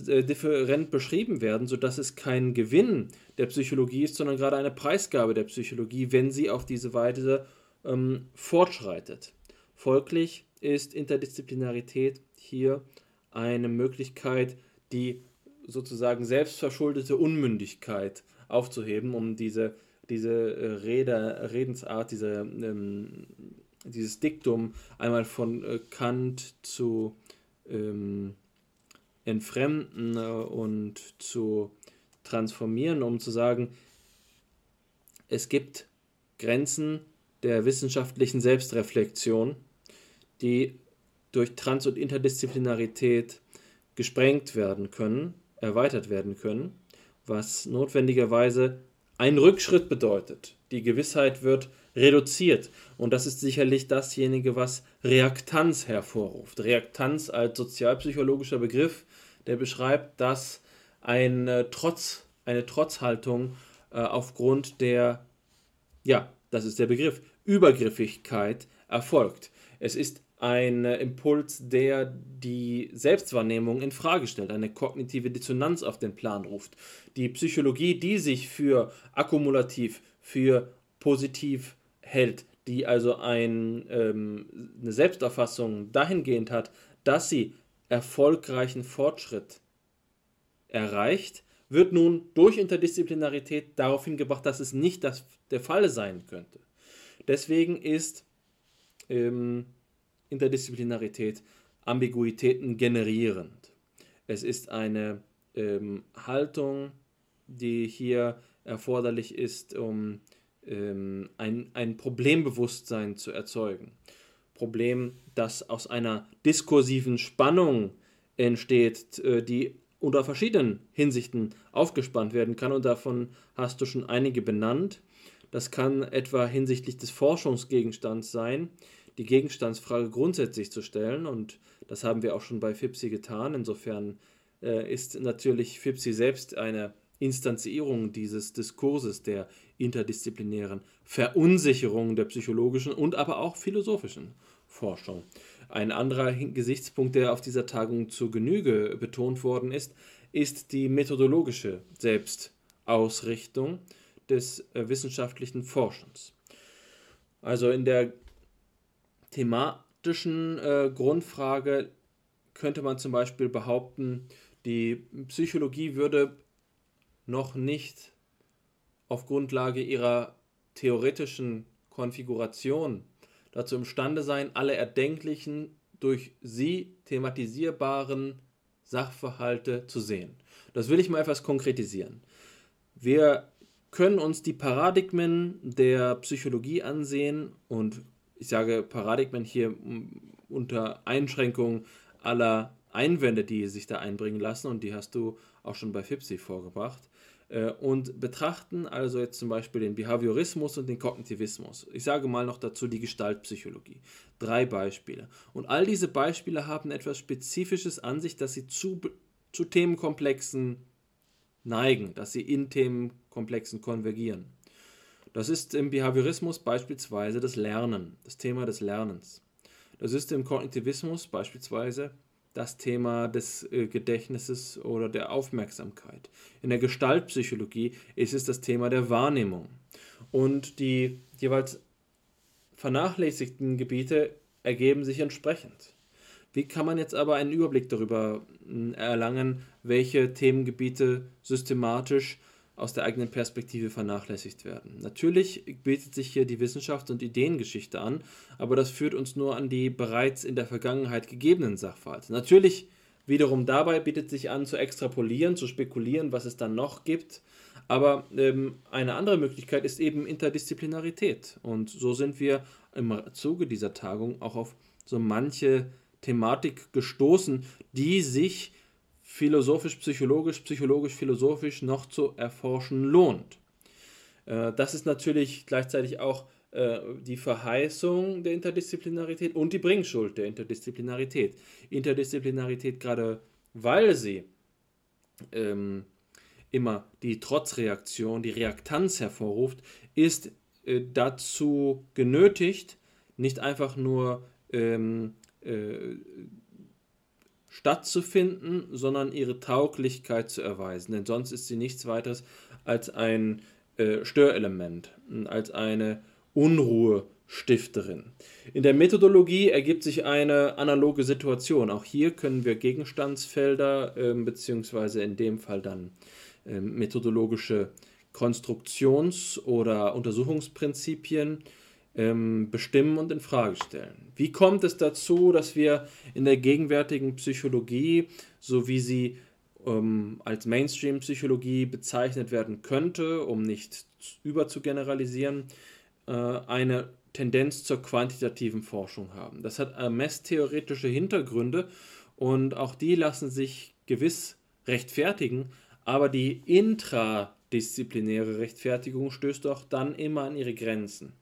äh, different beschrieben werden, sodass es kein Gewinn der Psychologie ist, sondern gerade eine Preisgabe der Psychologie, wenn sie auf diese Weise ähm, fortschreitet. Folglich ist Interdisziplinarität hier eine Möglichkeit, die sozusagen selbstverschuldete Unmündigkeit aufzuheben, um diese, diese äh, Rede, Redensart, diese, ähm, dieses Diktum einmal von äh, Kant zu ähm, entfremden äh, und zu transformieren, um zu sagen, es gibt Grenzen der wissenschaftlichen Selbstreflexion, die durch Trans- und Interdisziplinarität gesprengt werden können, erweitert werden können, was notwendigerweise ein Rückschritt bedeutet. Die Gewissheit wird reduziert und das ist sicherlich dasjenige, was Reaktanz hervorruft. Reaktanz als sozialpsychologischer Begriff, der beschreibt, dass ein Trotz, eine Trotzhaltung äh, aufgrund der, ja, das ist der Begriff, Übergriffigkeit erfolgt. Es ist ein Impuls, der die Selbstwahrnehmung in Frage stellt, eine kognitive Dissonanz auf den Plan ruft. Die Psychologie, die sich für akkumulativ, für positiv hält, die also ein, ähm, eine Selbsterfassung dahingehend hat, dass sie erfolgreichen Fortschritt erreicht, wird nun durch Interdisziplinarität darauf hingebracht, dass es nicht das, der Fall sein könnte. Deswegen ist ähm, Interdisziplinarität Ambiguitäten generierend. Es ist eine ähm, Haltung, die hier erforderlich ist, um ähm, ein, ein Problembewusstsein zu erzeugen. Problem, das aus einer diskursiven Spannung entsteht, äh, die unter verschiedenen Hinsichten aufgespannt werden kann und davon hast du schon einige benannt. Das kann etwa hinsichtlich des Forschungsgegenstands sein, die Gegenstandsfrage grundsätzlich zu stellen. Und das haben wir auch schon bei FIPSI getan. Insofern äh, ist natürlich FIPSI selbst eine Instanzierung dieses Diskurses der interdisziplinären Verunsicherung der psychologischen und aber auch philosophischen Forschung. Ein anderer Gesichtspunkt, der auf dieser Tagung zu Genüge betont worden ist, ist die methodologische Selbstausrichtung des äh, wissenschaftlichen Forschens. Also in der thematischen äh, Grundfrage könnte man zum Beispiel behaupten, die Psychologie würde noch nicht auf Grundlage ihrer theoretischen Konfiguration dazu imstande sein, alle erdenklichen, durch sie thematisierbaren Sachverhalte zu sehen. Das will ich mal etwas konkretisieren. Wir können uns die Paradigmen der Psychologie ansehen und ich sage Paradigmen hier unter Einschränkung aller Einwände, die sich da einbringen lassen, und die hast du auch schon bei FIPSI vorgebracht, äh, und betrachten also jetzt zum Beispiel den Behaviorismus und den Kognitivismus. Ich sage mal noch dazu die Gestaltpsychologie. Drei Beispiele. Und all diese Beispiele haben etwas Spezifisches an sich, dass sie zu, zu Themenkomplexen neigen, dass sie in Themenkomplexen konvergieren. Das ist im Behaviorismus beispielsweise das Lernen, das Thema des Lernens. Das ist im Kognitivismus beispielsweise das Thema des äh, Gedächtnisses oder der Aufmerksamkeit. In der Gestaltpsychologie ist es das Thema der Wahrnehmung. Und die jeweils vernachlässigten Gebiete ergeben sich entsprechend. Wie kann man jetzt aber einen Überblick darüber hm, erlangen, welche Themengebiete systematisch aus der eigenen Perspektive vernachlässigt werden. Natürlich bietet sich hier die Wissenschafts- und Ideengeschichte an, aber das führt uns nur an die bereits in der Vergangenheit gegebenen Sachverhalte. Natürlich wiederum dabei bietet sich an, zu extrapolieren, zu spekulieren, was es dann noch gibt. Aber ähm, eine andere Möglichkeit ist eben Interdisziplinarität. Und so sind wir im Zuge dieser Tagung auch auf so manche Thematik gestoßen, die sich philosophisch, psychologisch, psychologisch, philosophisch noch zu erforschen lohnt. Äh, das ist natürlich gleichzeitig auch äh, die Verheißung der Interdisziplinarität und die Bringschuld der Interdisziplinarität. Interdisziplinarität, gerade weil sie ähm, immer die Trotzreaktion, die Reaktanz hervorruft, ist äh, dazu genötigt, nicht einfach nur ähm, äh, stattzufinden, sondern ihre Tauglichkeit zu erweisen. Denn sonst ist sie nichts weiteres als ein äh, Störelement, als eine Unruhestifterin. In der Methodologie ergibt sich eine analoge Situation. Auch hier können wir Gegenstandsfelder äh, beziehungsweise in dem Fall dann äh, methodologische Konstruktions- oder Untersuchungsprinzipien ähm, bestimmen und in Frage stellen. Wie kommt es dazu, dass wir in der gegenwärtigen Psychologie, so wie sie ähm, als Mainstream-Psychologie bezeichnet werden könnte, um nicht überzugeneralisieren, äh, eine Tendenz zur quantitativen Forschung haben? Das hat messtheoretische Hintergründe und auch die lassen sich gewiss rechtfertigen, aber die intradisziplinäre Rechtfertigung stößt auch dann immer an ihre Grenzen.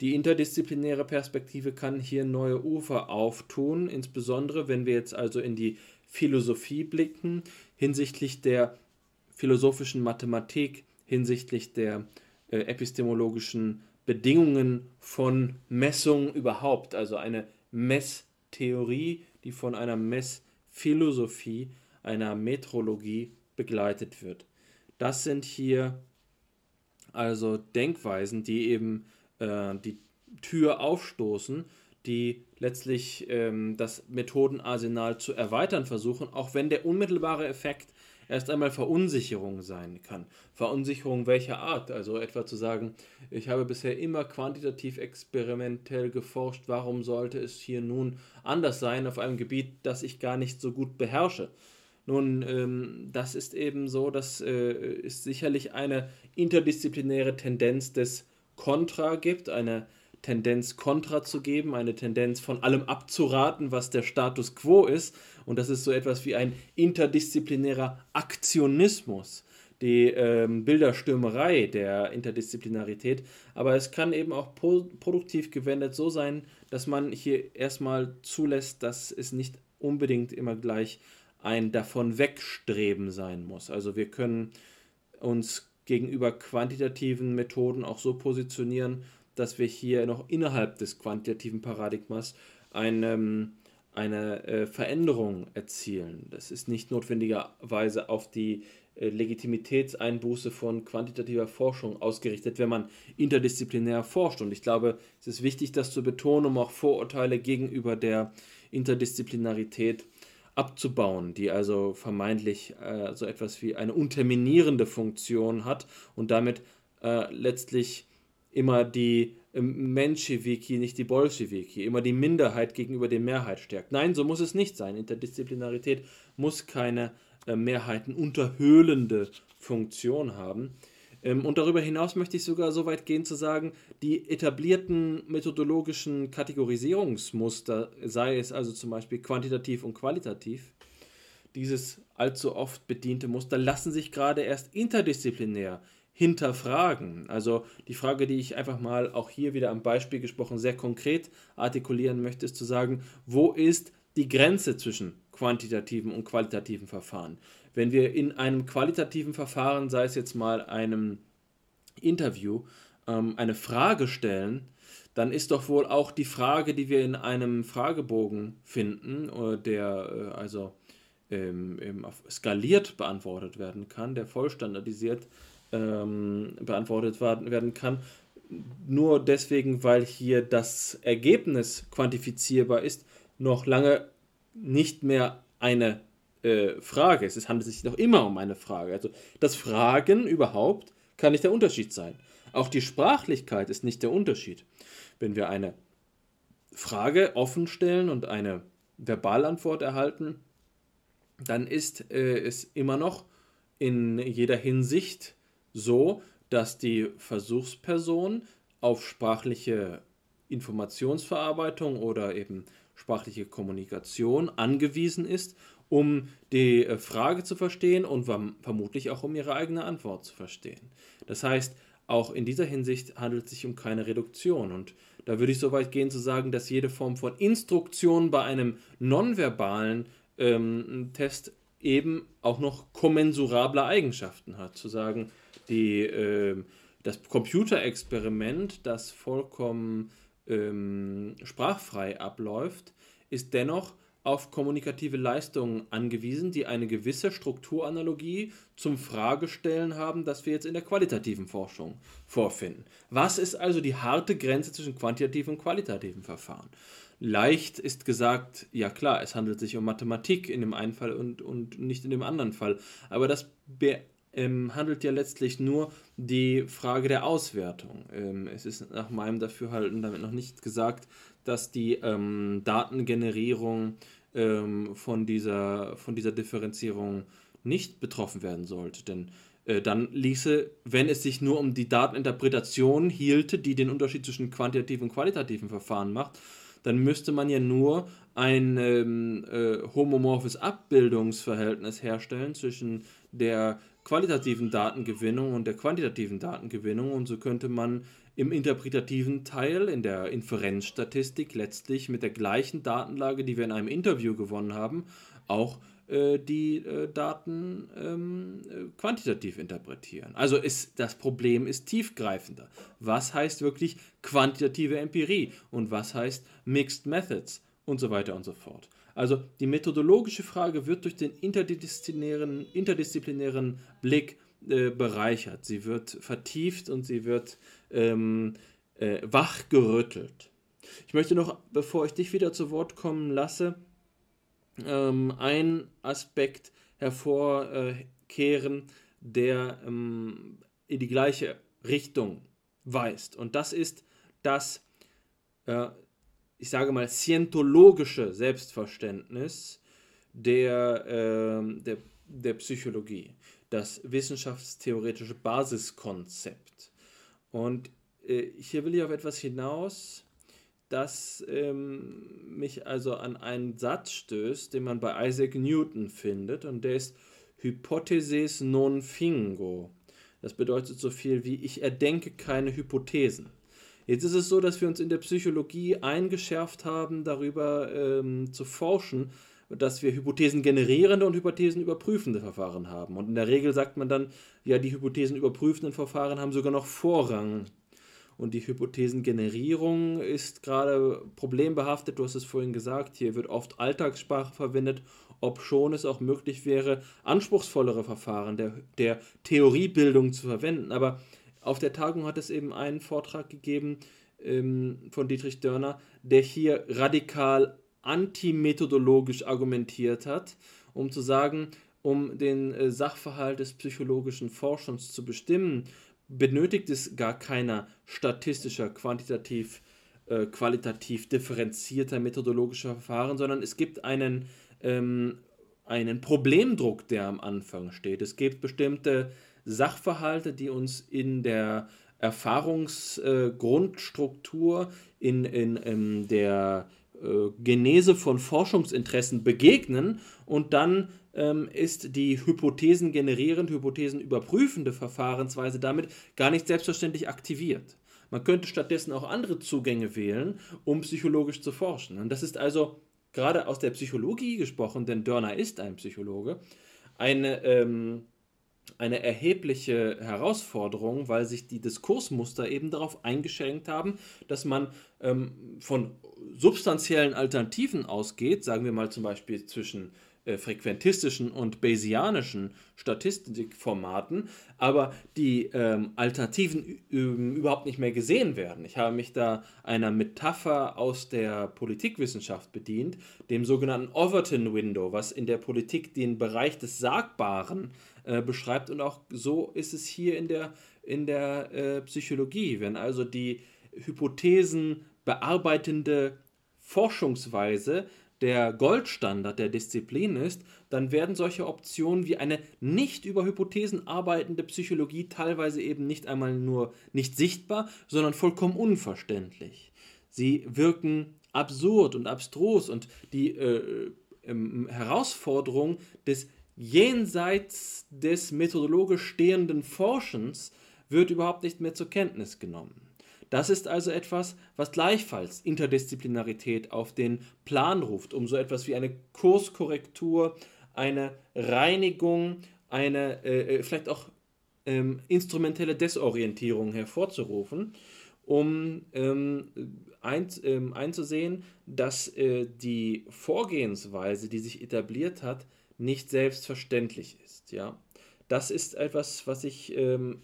Die interdisziplinäre Perspektive kann hier neue Ufer auftun, insbesondere wenn wir jetzt also in die Philosophie blicken, hinsichtlich der philosophischen Mathematik, hinsichtlich der äh, epistemologischen Bedingungen von Messung überhaupt, also eine Messtheorie, die von einer Messphilosophie, einer Metrologie begleitet wird. Das sind hier also Denkweisen, die eben äh, die Tür aufstoßen, die letztlich ähm, das Methodenarsenal zu erweitern versuchen, auch wenn der unmittelbare Effekt erst einmal Verunsicherung sein kann. Verunsicherung welcher Art? Also etwa zu sagen, ich habe bisher immer quantitativ experimentell geforscht, warum sollte es hier nun anders sein auf einem Gebiet, das ich gar nicht so gut beherrsche? Nun, ähm, das ist eben so, das äh, ist sicherlich eine interdisziplinäre Tendenz des Kontra gibt, eine Tendenz Kontra zu geben, eine Tendenz von allem abzuraten, was der Status quo ist. Und das ist so etwas wie ein interdisziplinärer Aktionismus, die ähm, Bilderstürmerei der Interdisziplinarität. Aber es kann eben auch produktiv gewendet so sein, dass man hier erstmal zulässt, dass es nicht unbedingt immer gleich ein davon wegstreben sein muss. Also wir können uns gegenüber quantitativen Methoden auch so positionieren, dass wir hier noch innerhalb des quantitativen Paradigmas eine, eine äh, Veränderung erzielen. Das ist nicht notwendigerweise auf die äh, Legitimitätseinbuße von quantitativer Forschung ausgerichtet, wenn man interdisziplinär forscht. Und ich glaube, es ist wichtig, das zu betonen, um auch Vorurteile gegenüber der Interdisziplinarität abzubauen, die also vermeintlich äh, so etwas wie eine unterminierende Funktion hat und damit äh, letztlich immer die äh, Menschewiki, nicht die Bolschewiki, immer die Minderheit gegenüber der Mehrheit stärkt. Nein, so muss es nicht sein. Interdisziplinarität muss keine äh, Mehrheiten unterhöhlende Funktion haben. Ähm, und darüber hinaus möchte ich sogar so weit gehen zu sagen, die etablierten methodologischen Kategorisierungsmuster, sei es also zum Beispiel quantitativ und qualitativ, dieses allzu oft bediente Muster lassen sich gerade erst interdisziplinär hinterfragen. Also die Frage, die ich einfach mal auch hier wieder am Beispiel gesprochen sehr konkret artikulieren möchte, ist zu sagen, wo ist die Grenze zwischen quantitativen und qualitativen Verfahren? Wenn wir in einem qualitativen Verfahren, sei es jetzt mal einem Interview, ähm, eine Frage stellen, dann ist doch wohl auch die Frage, die wir in einem Fragebogen finden, äh, der äh, also ähm, skaliert beantwortet werden kann, der vollstandardisiert ähm, beantwortet werden kann, nur deswegen, weil hier das Ergebnis quantifizierbar ist, noch lange nicht mehr eine äh, Frage ist. Es handelt sich noch immer um eine Frage. Also das Fragen überhaupt kann nicht der Unterschied sein. Auch die Sprachlichkeit ist nicht der Unterschied. Wenn wir eine Frage offen stellen und eine Verbalantwort erhalten, dann ist äh, es immer noch in jeder Hinsicht so, dass die Versuchsperson auf sprachliche Informationsverarbeitung oder eben sprachliche Kommunikation angewiesen ist, um die äh, Frage zu verstehen und vermutlich auch um ihre eigene Antwort zu verstehen. Das heißt, auch in dieser Hinsicht handelt es sich um keine Reduktion. Und da würde ich so weit gehen zu sagen, dass jede Form von Instruktion bei einem nonverbalen ähm, Test eben auch noch kommensurable Eigenschaften hat. Zu sagen, die, äh, das Computerexperiment, das vollkommen ähm, sprachfrei abläuft, ist dennoch auf kommunikative Leistungen angewiesen, die eine gewisse Strukturanalogie zum Fragestellen haben, das wir jetzt in der qualitativen Forschung vorfinden. Was ist also die harte Grenze zwischen quantitativen und qualitativen Verfahren? Leicht ist gesagt, ja klar, es handelt sich um Mathematik in dem einen Fall und, und nicht in dem anderen Fall. Aber das behandelt ähm, ja letztlich nur die Frage der Auswertung. Ähm, es ist nach meinem Dafürhalten damit noch nicht gesagt, dass die ähm, Datengenerierung ähm, von, dieser, von dieser Differenzierung nicht betroffen werden sollte. Denn äh, dann ließe, wenn es sich nur um die Dateninterpretation hielte, die den Unterschied zwischen quantitativen und qualitativen Verfahren macht, dann müsste man ja nur ein ähm, äh, homomorphes Abbildungsverhältnis herstellen zwischen der qualitativen Datengewinnung und der quantitativen Datengewinnung und so könnte man im interpretativen Teil, in der Inferenzstatistik letztlich mit der gleichen Datenlage, die wir in einem Interview gewonnen haben, auch äh, die äh, Daten ähm, äh, quantitativ interpretieren. Also ist, das Problem ist tiefgreifender. Was heißt wirklich quantitative Empirie und was heißt Mixed Methods und so weiter und so fort. Also die methodologische Frage wird durch den interdisziplinären, interdisziplinären Blick äh, bereichert. Sie wird vertieft und sie wird ähm, äh, wachgerüttelt. Ich möchte noch, bevor ich dich wieder zu Wort kommen lasse, ähm, einen Aspekt hervorkehren, der ähm, in die gleiche Richtung weist. Und das ist das, äh, ich sage mal, scientologische Selbstverständnis der, äh, der, der Psychologie, das wissenschaftstheoretische Basiskonzept. Und äh, hier will ich auf etwas hinaus, das ähm, mich also an einen Satz stößt, den man bei Isaac Newton findet, und der ist Hypothesis non fingo. Das bedeutet so viel wie ich erdenke keine Hypothesen. Jetzt ist es so, dass wir uns in der Psychologie eingeschärft haben, darüber ähm, zu forschen, dass wir Hypothesen generierende und Hypothesen überprüfende Verfahren haben. Und in der Regel sagt man dann, ja, die Hypothesen überprüfenden Verfahren haben sogar noch Vorrang und die Hypothesengenerierung ist gerade problembehaftet. Du hast es vorhin gesagt, hier wird oft Alltagssprache verwendet, ob schon es auch möglich wäre, anspruchsvollere Verfahren der, der Theoriebildung zu verwenden. Aber auf der Tagung hat es eben einen Vortrag gegeben ähm, von Dietrich Dörner, der hier radikal antimethodologisch argumentiert hat, um zu sagen, um den äh, Sachverhalt des psychologischen Forschens zu bestimmen, benötigt es gar keiner statistischer, quantitativ, äh, qualitativ differenzierter methodologischer Verfahren, sondern es gibt einen, ähm, einen Problemdruck, der am Anfang steht. Es gibt bestimmte Sachverhalte, die uns in der Erfahrungsgrundstruktur, äh, in, in, in der äh, Genese von Forschungsinteressen begegnen und dann ähm, ist die Hypothesen generierend, Hypothesen überprüfende Verfahrensweise damit gar nicht selbstverständlich aktiviert. Man könnte stattdessen auch andere Zugänge wählen, um psychologisch zu forschen. Und das ist also gerade aus der Psychologie gesprochen, denn Dörner ist ein Psychologe, eine, ähm, eine erhebliche Herausforderung, weil sich die Diskursmuster eben darauf eingeschränkt haben, dass man ähm, von substanziellen Alternativen ausgeht, sagen wir mal zum Beispiel zwischen äh, frequentistischen und bayesianischen Statistikformaten, aber die ähm, Alternativen überhaupt nicht mehr gesehen werden. Ich habe mich da einer Metapher aus der Politikwissenschaft bedient, dem sogenannten Overton Window, was in der Politik den Bereich des Sagbaren äh, beschreibt und auch so ist es hier in der, in der äh, Psychologie. Wenn also die Hypothesen bearbeitende Forschungsweise der Goldstandard der Disziplin ist, dann werden solche Optionen wie eine nicht über Hypothesen arbeitende Psychologie teilweise eben nicht einmal nur nicht sichtbar, sondern vollkommen unverständlich. Sie wirken absurd und abstrus und die äh, äh, Herausforderung des jenseits des methodologisch stehenden Forschens wird überhaupt nicht mehr zur Kenntnis genommen. Das ist also etwas, was gleichfalls Interdisziplinarität auf den Plan ruft, um so etwas wie eine Kurskorrektur, eine Reinigung, eine äh, äh, vielleicht auch ähm, instrumentelle Desorientierung hervorzurufen, um ähm, ein, ähm, einzusehen, dass äh, die Vorgehensweise, die sich etabliert hat, nicht selbstverständlich ist. Ja? Das ist etwas, was ich ähm,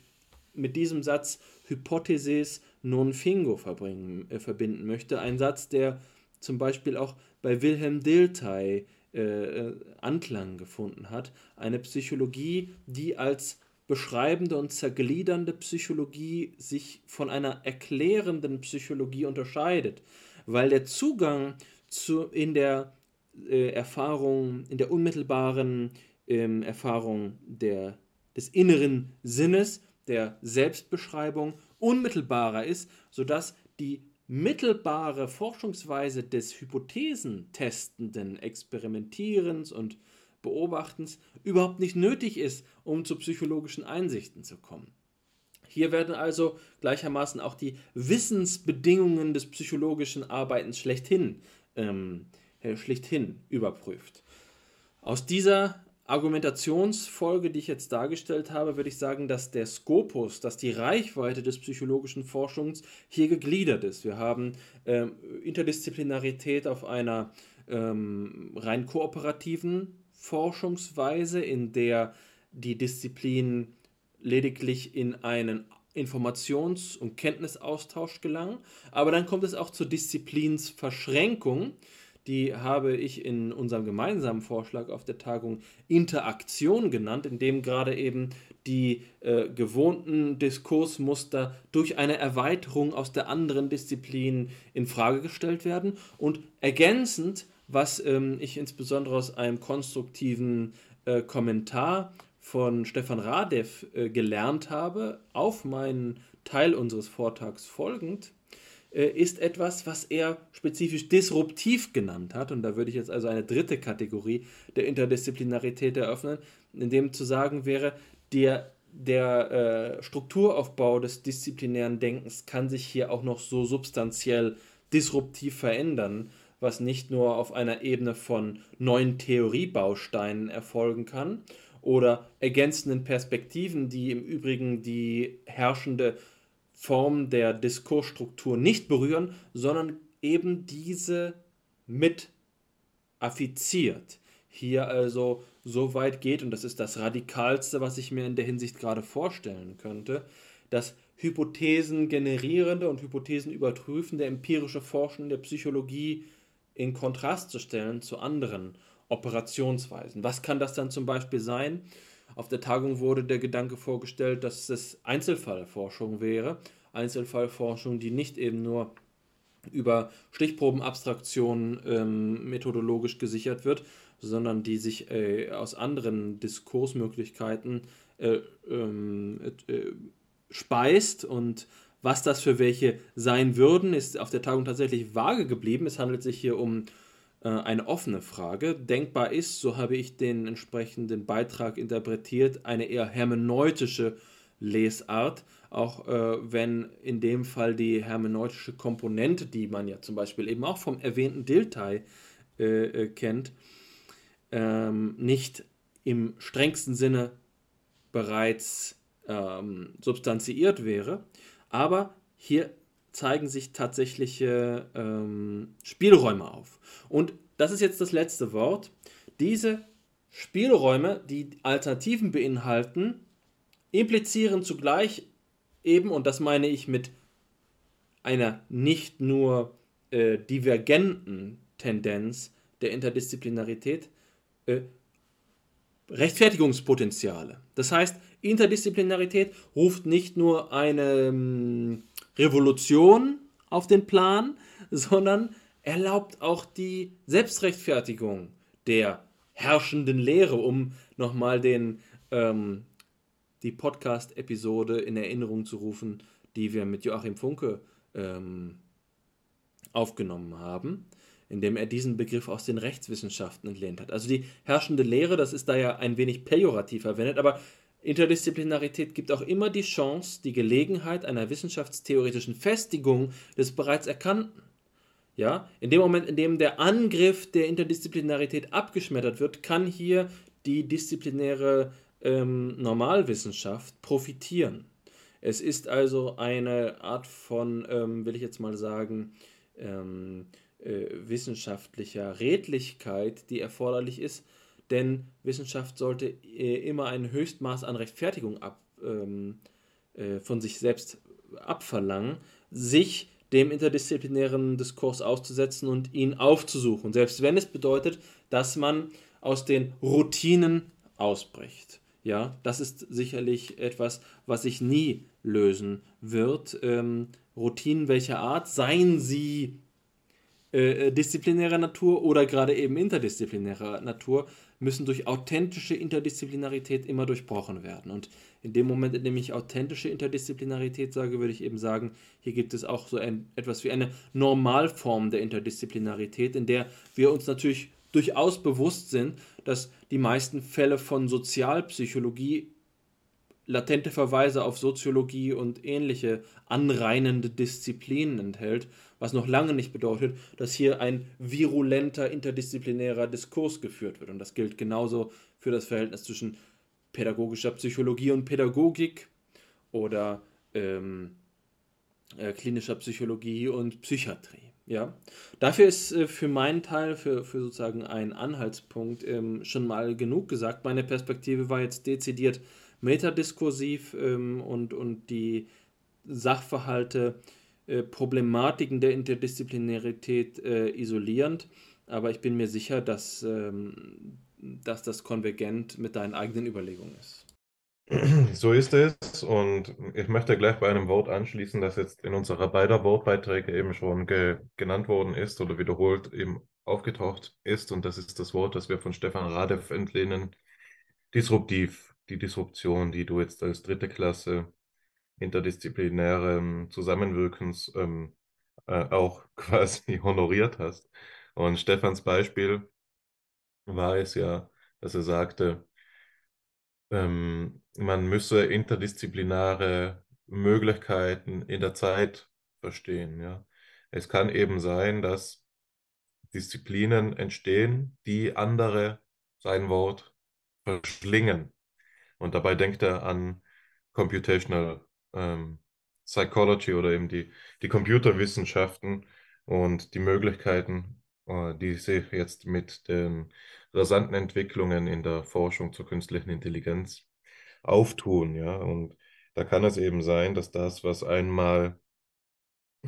mit diesem Satz Hypothesis non fingo äh, verbinden möchte. Ein Satz, der zum Beispiel auch bei Wilhelm Dilthey äh, äh, Anklang gefunden hat. Eine Psychologie, die als beschreibende und zergliedernde Psychologie sich von einer erklärenden Psychologie unterscheidet, weil der Zugang zu, in der äh, Erfahrung, in der unmittelbaren ähm, Erfahrung der, des inneren Sinnes, der Selbstbeschreibung unmittelbarer ist, sodass die mittelbare Forschungsweise des Hypothesentestenden, Experimentierens und Beobachtens überhaupt nicht nötig ist, um zu psychologischen Einsichten zu kommen. Hier werden also gleichermaßen auch die Wissensbedingungen des psychologischen Arbeitens schlechthin, ähm, äh, schlichthin überprüft. Aus dieser Argumentationsfolge, die ich jetzt dargestellt habe, würde ich sagen, dass der Skopus, dass die Reichweite des psychologischen Forschungs hier gegliedert ist. Wir haben ähm, Interdisziplinarität auf einer ähm, rein kooperativen Forschungsweise, in der die Disziplinen lediglich in einen Informations- und Kenntnisaustausch gelangen. Aber dann kommt es auch zur Disziplinsverschränkung die habe ich in unserem gemeinsamen Vorschlag auf der Tagung Interaktion genannt, in dem gerade eben die äh, gewohnten Diskursmuster durch eine Erweiterung aus der anderen Disziplin in Frage gestellt werden. Und ergänzend, was ähm, ich insbesondere aus einem konstruktiven äh, Kommentar von Stefan Radev äh, gelernt habe, auf meinen Teil unseres Vortrags folgend, ist etwas, was er spezifisch disruptiv genannt hat. Und da würde ich jetzt also eine dritte Kategorie der Interdisziplinarität eröffnen, in dem zu sagen wäre, der, der äh, Strukturaufbau des disziplinären Denkens kann sich hier auch noch so substanziell disruptiv verändern, was nicht nur auf einer Ebene von neuen Theoriebausteinen erfolgen kann oder ergänzenden Perspektiven, die im Übrigen die herrschende Form der Diskursstruktur nicht berühren, sondern eben diese mit affiziert. Hier also so weit geht, und das ist das Radikalste, was ich mir in der Hinsicht gerade vorstellen könnte, dass Hypothesen generierende und Hypothesen überprüfende empirische Forschen in der Psychologie in Kontrast zu stellen zu anderen Operationsweisen. Was kann das dann zum Beispiel sein? Auf der Tagung wurde der Gedanke vorgestellt, dass es Einzelfallforschung wäre. Einzelfallforschung, die nicht eben nur über Stichprobenabstraktionen ähm, methodologisch gesichert wird, sondern die sich äh, aus anderen Diskursmöglichkeiten äh, ähm, äh, speist und was das für welche sein würden, ist auf der Tagung tatsächlich vage geblieben. Es handelt sich hier um eine offene Frage. Denkbar ist, so habe ich den entsprechenden Beitrag interpretiert, eine eher hermeneutische Lesart, auch äh, wenn in dem Fall die hermeneutische Komponente, die man ja zum Beispiel eben auch vom erwähnten Dilthey äh, äh, kennt, ähm, nicht im strengsten Sinne bereits ähm, substanziiert wäre. Aber hier zeigen sich tatsächliche ähm, Spielräume auf. Und das ist jetzt das letzte Wort. diese Spielräume, die Alternativen beinhalten, implizieren zugleich eben, und das meine ich mit einer nicht nur äh, divergenten Tendenz der Interdisziplinarität, äh, Rechtfertigungspotenziale. Das heißt, Interdisziplinarität ruft nicht nur eine ähm, Revolution auf den Plan, sondern erlaubt auch die Selbstrechtfertigung der herrschenden Lehre, um nochmal den, ähm, die Podcast-Episode in Erinnerung zu rufen, die wir mit Joachim Funke ähm, aufgenommen haben, indem er diesen Begriff aus den Rechtswissenschaften entlehnt hat. Also die herrschende Lehre, das ist da ja ein wenig pejorativ verwendet, aber Interdisziplinarität gibt auch immer die Chance, die Gelegenheit einer wissenschaftstheoretischen Festigung des bereits Erkannten. Ja, in dem Moment, in dem der Angriff der Interdisziplinarität abgeschmettert wird, kann hier die disziplinäre ähm, Normalwissenschaft profitieren. Es ist also eine Art von, ähm, will ich jetzt mal sagen, ähm, äh, wissenschaftlicher Redlichkeit, die erforderlich ist, denn Wissenschaft sollte äh, immer ein Höchstmaß an Rechtfertigung ab, ähm, äh, von sich selbst abverlangen, sich dem interdisziplinären Diskurs auszusetzen und ihn aufzusuchen, selbst wenn es bedeutet, dass man aus den Routinen ausbricht. Ja, das ist sicherlich etwas, was sich nie lösen wird. Ähm, Routinen welcher Art, seien sie äh, disziplinärer Natur oder gerade eben interdisziplinärer Natur, müssen durch authentische Interdisziplinarität immer durchbrochen werden. Und in dem Moment, in dem ich authentische Interdisziplinarität sage, würde ich eben sagen, hier gibt es auch so ein, etwas wie eine Normalform der Interdisziplinarität, in der wir uns natürlich durchaus bewusst sind, dass die meisten Fälle von Sozialpsychologie latente Verweise auf Soziologie und ähnliche anreinende Disziplinen enthält, was noch lange nicht bedeutet, dass hier ein virulenter interdisziplinärer Diskurs geführt wird. Und das gilt genauso für das Verhältnis zwischen pädagogischer Psychologie und Pädagogik oder ähm, äh, klinischer Psychologie und Psychiatrie. Ja, dafür ist äh, für meinen Teil, für, für sozusagen einen Anhaltspunkt ähm, schon mal genug gesagt. Meine Perspektive war jetzt dezidiert metadiskursiv ähm, und, und die Sachverhalte, äh, Problematiken der Interdisziplinarität äh, isolierend. Aber ich bin mir sicher, dass, ähm, dass das konvergent mit deinen eigenen Überlegungen ist. So ist es. Und ich möchte gleich bei einem Wort anschließen, das jetzt in unserer beider Wortbeiträge eben schon ge genannt worden ist oder wiederholt eben aufgetaucht ist. Und das ist das Wort, das wir von Stefan Radev entlehnen. Disruptiv. Die Disruption, die du jetzt als dritte Klasse interdisziplinärem Zusammenwirkens ähm, äh, auch quasi honoriert hast. Und Stefans Beispiel war es ja, dass er sagte, ähm, man müsse interdisziplinäre Möglichkeiten in der Zeit verstehen. Ja. Es kann eben sein, dass Disziplinen entstehen, die andere, sein Wort, verschlingen. Und dabei denkt er an Computational ähm, Psychology oder eben die, die Computerwissenschaften und die Möglichkeiten, äh, die sich jetzt mit den rasanten Entwicklungen in der Forschung zur künstlichen Intelligenz auftun. Ja? Und da kann es eben sein, dass das, was einmal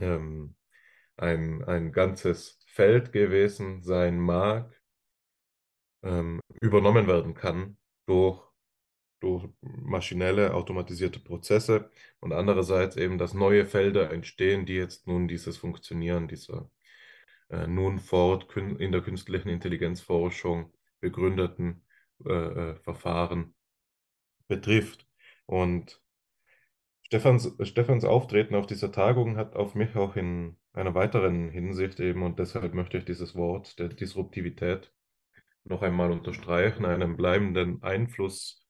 ähm, ein, ein ganzes Feld gewesen sein mag, ähm, übernommen werden kann durch durch maschinelle, automatisierte Prozesse und andererseits eben, dass neue Felder entstehen, die jetzt nun dieses Funktionieren dieser äh, nun fort in der künstlichen Intelligenzforschung begründeten äh, äh, Verfahren betrifft. Und Stefans, Stefans Auftreten auf dieser Tagung hat auf mich auch in einer weiteren Hinsicht eben, und deshalb möchte ich dieses Wort der Disruptivität noch einmal unterstreichen, einen bleibenden Einfluss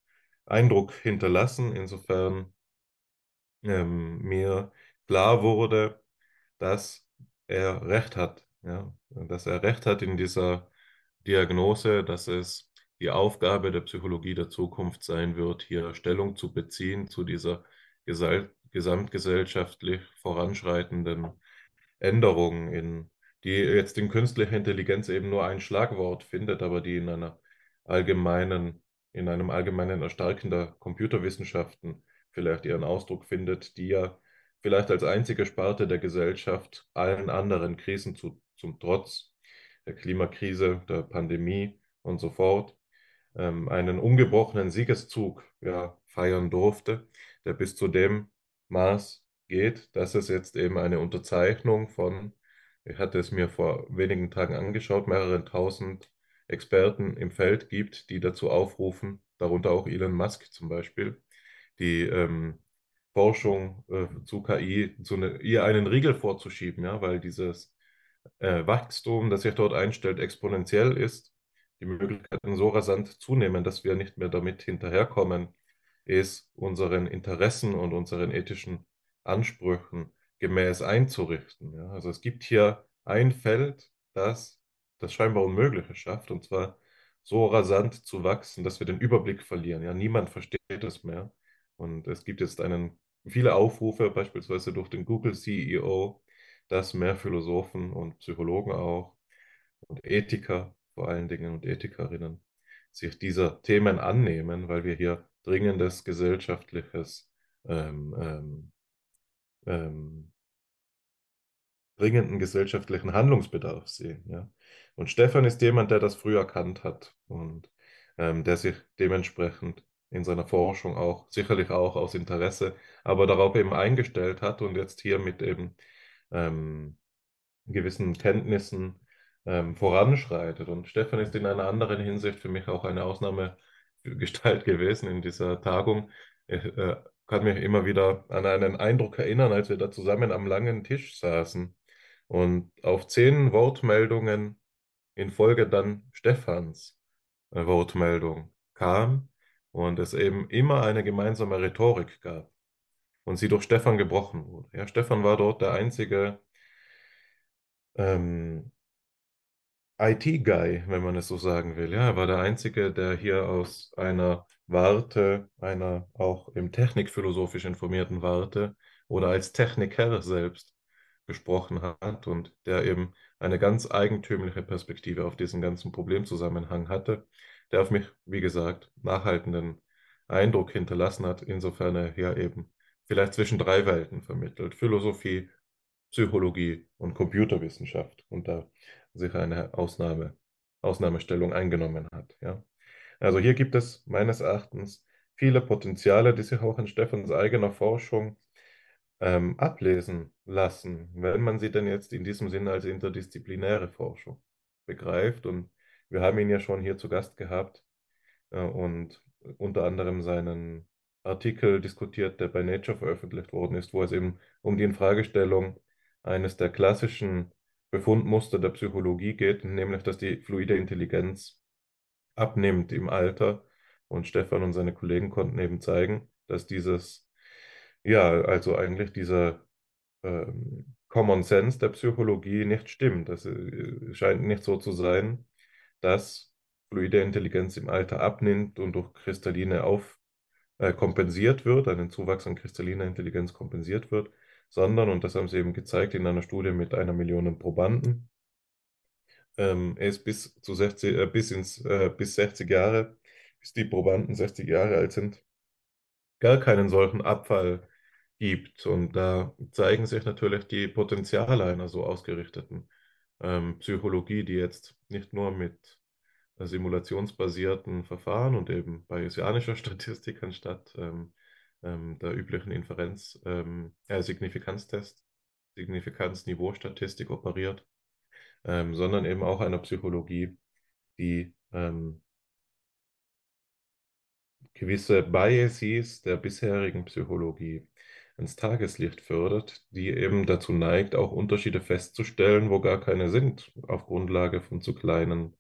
Eindruck hinterlassen, insofern ähm, mir klar wurde, dass er recht hat, ja, dass er recht hat in dieser Diagnose, dass es die Aufgabe der Psychologie der Zukunft sein wird, hier Stellung zu beziehen zu dieser gesamtgesellschaftlich voranschreitenden Änderung, in, die jetzt in künstlicher Intelligenz eben nur ein Schlagwort findet, aber die in einer allgemeinen, in einem allgemeinen Erstarken der Computerwissenschaften vielleicht ihren Ausdruck findet, die ja vielleicht als einzige Sparte der Gesellschaft allen anderen Krisen zu, zum Trotz, der Klimakrise, der Pandemie und so fort, ähm, einen ungebrochenen Siegeszug ja, feiern durfte, der bis zu dem Maß geht, dass es jetzt eben eine Unterzeichnung von, ich hatte es mir vor wenigen Tagen angeschaut, mehreren tausend Experten im Feld gibt, die dazu aufrufen, darunter auch Elon Musk zum Beispiel, die ähm, Forschung äh, zu KI, zu ne, ihr einen Riegel vorzuschieben, ja, weil dieses äh, Wachstum, das sich dort einstellt, exponentiell ist, die Möglichkeiten so rasant zunehmen, dass wir nicht mehr damit hinterherkommen, es unseren Interessen und unseren ethischen Ansprüchen gemäß einzurichten. Ja. Also es gibt hier ein Feld, das das scheinbar Unmögliche schafft, und zwar so rasant zu wachsen, dass wir den Überblick verlieren. Ja, niemand versteht es mehr. Und es gibt jetzt einen, viele Aufrufe, beispielsweise durch den Google CEO, dass mehr Philosophen und Psychologen auch und Ethiker vor allen Dingen und Ethikerinnen sich dieser Themen annehmen, weil wir hier dringendes gesellschaftliches ähm, ähm, ähm, dringenden gesellschaftlichen Handlungsbedarf sehen. Ja? Und Stefan ist jemand, der das früh erkannt hat und ähm, der sich dementsprechend in seiner Forschung auch, sicherlich auch aus Interesse, aber darauf eben eingestellt hat und jetzt hier mit eben ähm, gewissen Kenntnissen ähm, voranschreitet. Und Stefan ist in einer anderen Hinsicht für mich auch eine Ausnahmegestalt gewesen in dieser Tagung. Ich äh, kann mich immer wieder an einen Eindruck erinnern, als wir da zusammen am langen Tisch saßen und auf zehn Wortmeldungen in Folge dann Stefans äh, Wortmeldung kam und es eben immer eine gemeinsame Rhetorik gab und sie durch Stefan gebrochen wurde. Ja, Stefan war dort der einzige ähm, IT-Guy, wenn man es so sagen will. Ja, er war der Einzige, der hier aus einer Warte, einer auch im technikphilosophisch informierten Warte oder als Techniker selbst gesprochen hat und der eben eine ganz eigentümliche Perspektive auf diesen ganzen Problemzusammenhang hatte, der auf mich, wie gesagt, nachhaltenden Eindruck hinterlassen hat, insofern er hier eben vielleicht zwischen drei Welten vermittelt, Philosophie, Psychologie und Computerwissenschaft und da sich eine Ausnahme, Ausnahmestellung eingenommen hat. Ja. Also hier gibt es meines Erachtens viele Potenziale, die sich auch in Stefans eigener Forschung ähm, ablesen lassen, wenn man sie denn jetzt in diesem Sinne als interdisziplinäre Forschung begreift. Und wir haben ihn ja schon hier zu Gast gehabt äh, und unter anderem seinen Artikel diskutiert, der bei Nature veröffentlicht worden ist, wo es eben um die Infragestellung eines der klassischen Befundmuster der Psychologie geht, nämlich dass die fluide Intelligenz abnimmt im Alter. Und Stefan und seine Kollegen konnten eben zeigen, dass dieses, ja, also eigentlich dieser ähm, Common Sense der Psychologie nicht stimmt. Das äh, scheint nicht so zu sein, dass fluide Intelligenz im Alter abnimmt und durch kristalline auf äh, kompensiert wird, einen Zuwachs an kristalliner Intelligenz kompensiert wird, sondern, und das haben sie eben gezeigt in einer Studie mit einer Million Probanden, ähm, es bis zu 60, äh, bis ins, äh, bis 60 Jahre, bis die Probanden 60 Jahre alt sind, gar keinen solchen Abfall gibt. Und da zeigen sich natürlich die Potenziale einer so ausgerichteten ähm, Psychologie, die jetzt nicht nur mit simulationsbasierten Verfahren und eben bayesianischer Statistik anstatt ähm, ähm, der üblichen Inferenz, ähm, äh, Signifikanztest, Signifikanzniveau-Statistik operiert, ähm, sondern eben auch einer Psychologie, die ähm, gewisse Biases der bisherigen Psychologie ins Tageslicht fördert, die eben dazu neigt, auch Unterschiede festzustellen, wo gar keine sind, auf Grundlage von zu kleinen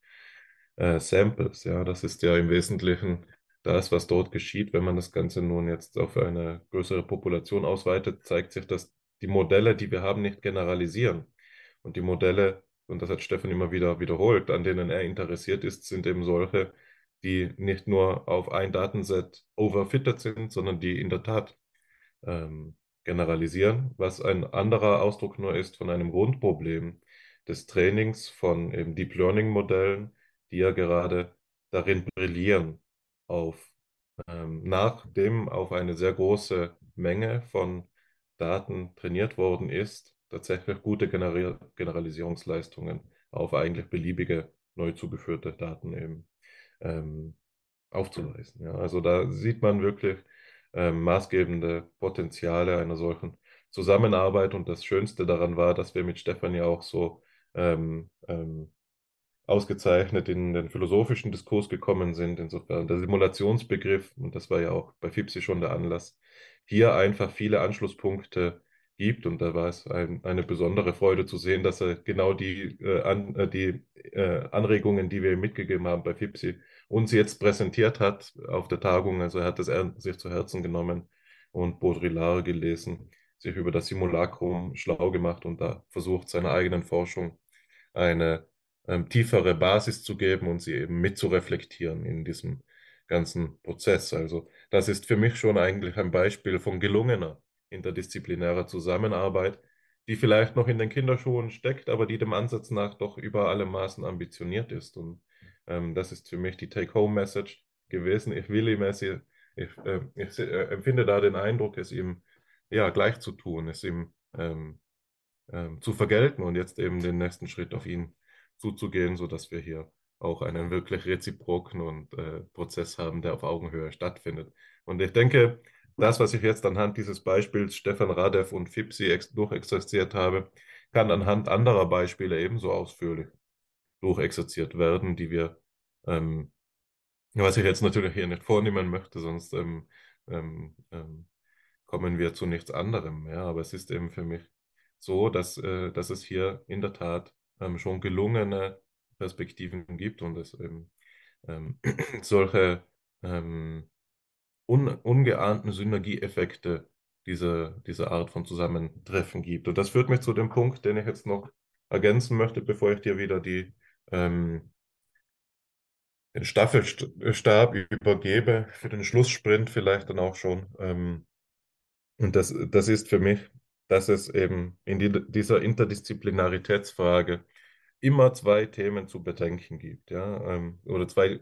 äh, Samples. Ja, das ist ja im Wesentlichen das, was dort geschieht. Wenn man das Ganze nun jetzt auf eine größere Population ausweitet, zeigt sich, dass die Modelle, die wir haben, nicht generalisieren. Und die Modelle, und das hat Stefan immer wieder wiederholt, an denen er interessiert ist, sind eben solche, die nicht nur auf ein Datenset overfitted sind, sondern die in der Tat ähm, generalisieren, was ein anderer Ausdruck nur ist von einem Grundproblem des Trainings von eben Deep Learning Modellen, die ja gerade darin brillieren, auf, ähm, nachdem auf eine sehr große Menge von Daten trainiert worden ist, tatsächlich gute Generi Generalisierungsleistungen auf eigentlich beliebige neu zugeführte Daten eben ähm, aufzuweisen. Ja, also da sieht man wirklich ähm, maßgebende Potenziale einer solchen Zusammenarbeit. Und das Schönste daran war, dass wir mit Stefan ja auch so ähm, ähm, ausgezeichnet in den philosophischen Diskurs gekommen sind. Insofern der Simulationsbegriff, und das war ja auch bei FIPSI schon der Anlass, hier einfach viele Anschlusspunkte gibt. Und da war es ein, eine besondere Freude zu sehen, dass er genau die, äh, an, äh, die äh, Anregungen, die wir ihm mitgegeben haben bei FIPSI, uns jetzt präsentiert hat auf der Tagung. Also er hat es sich zu Herzen genommen und Baudrillard gelesen, sich über das Simulacrum schlau gemacht und da versucht, seiner eigenen Forschung eine ähm, tiefere Basis zu geben und sie eben mitzureflektieren in diesem ganzen Prozess. Also das ist für mich schon eigentlich ein Beispiel von gelungener interdisziplinärer Zusammenarbeit, die vielleicht noch in den Kinderschuhen steckt, aber die dem Ansatz nach doch über alle Maßen ambitioniert ist. Und ähm, das ist für mich die Take-Home-Message gewesen. Ich will ihm ich, äh, ich äh, empfinde da den Eindruck, es ihm ja gleich zu tun, es ihm ähm, ähm, zu vergelten und jetzt eben den nächsten Schritt auf ihn zuzugehen, sodass wir hier auch einen wirklich reziproken und äh, Prozess haben, der auf Augenhöhe stattfindet. Und ich denke, das, was ich jetzt anhand dieses Beispiels Stefan Radev und Fipsi durchexerziert habe, kann anhand anderer Beispiele ebenso ausführlich durchexerziert werden, die wir, ähm, was ich jetzt natürlich hier nicht vornehmen möchte, sonst ähm, ähm, ähm, kommen wir zu nichts anderem. Ja, aber es ist eben für mich so, dass, äh, dass es hier in der Tat ähm, schon gelungene Perspektiven gibt und es eben ähm, solche un ungeahnten Synergieeffekte dieser, dieser Art von Zusammentreffen gibt. Und das führt mich zu dem Punkt, den ich jetzt noch ergänzen möchte, bevor ich dir wieder die, ähm, den Staffelstab übergebe, für den Schlusssprint vielleicht dann auch schon. Ähm, und das, das ist für mich, dass es eben in die, dieser Interdisziplinaritätsfrage immer zwei Themen zu bedenken gibt, ja, ähm, oder zwei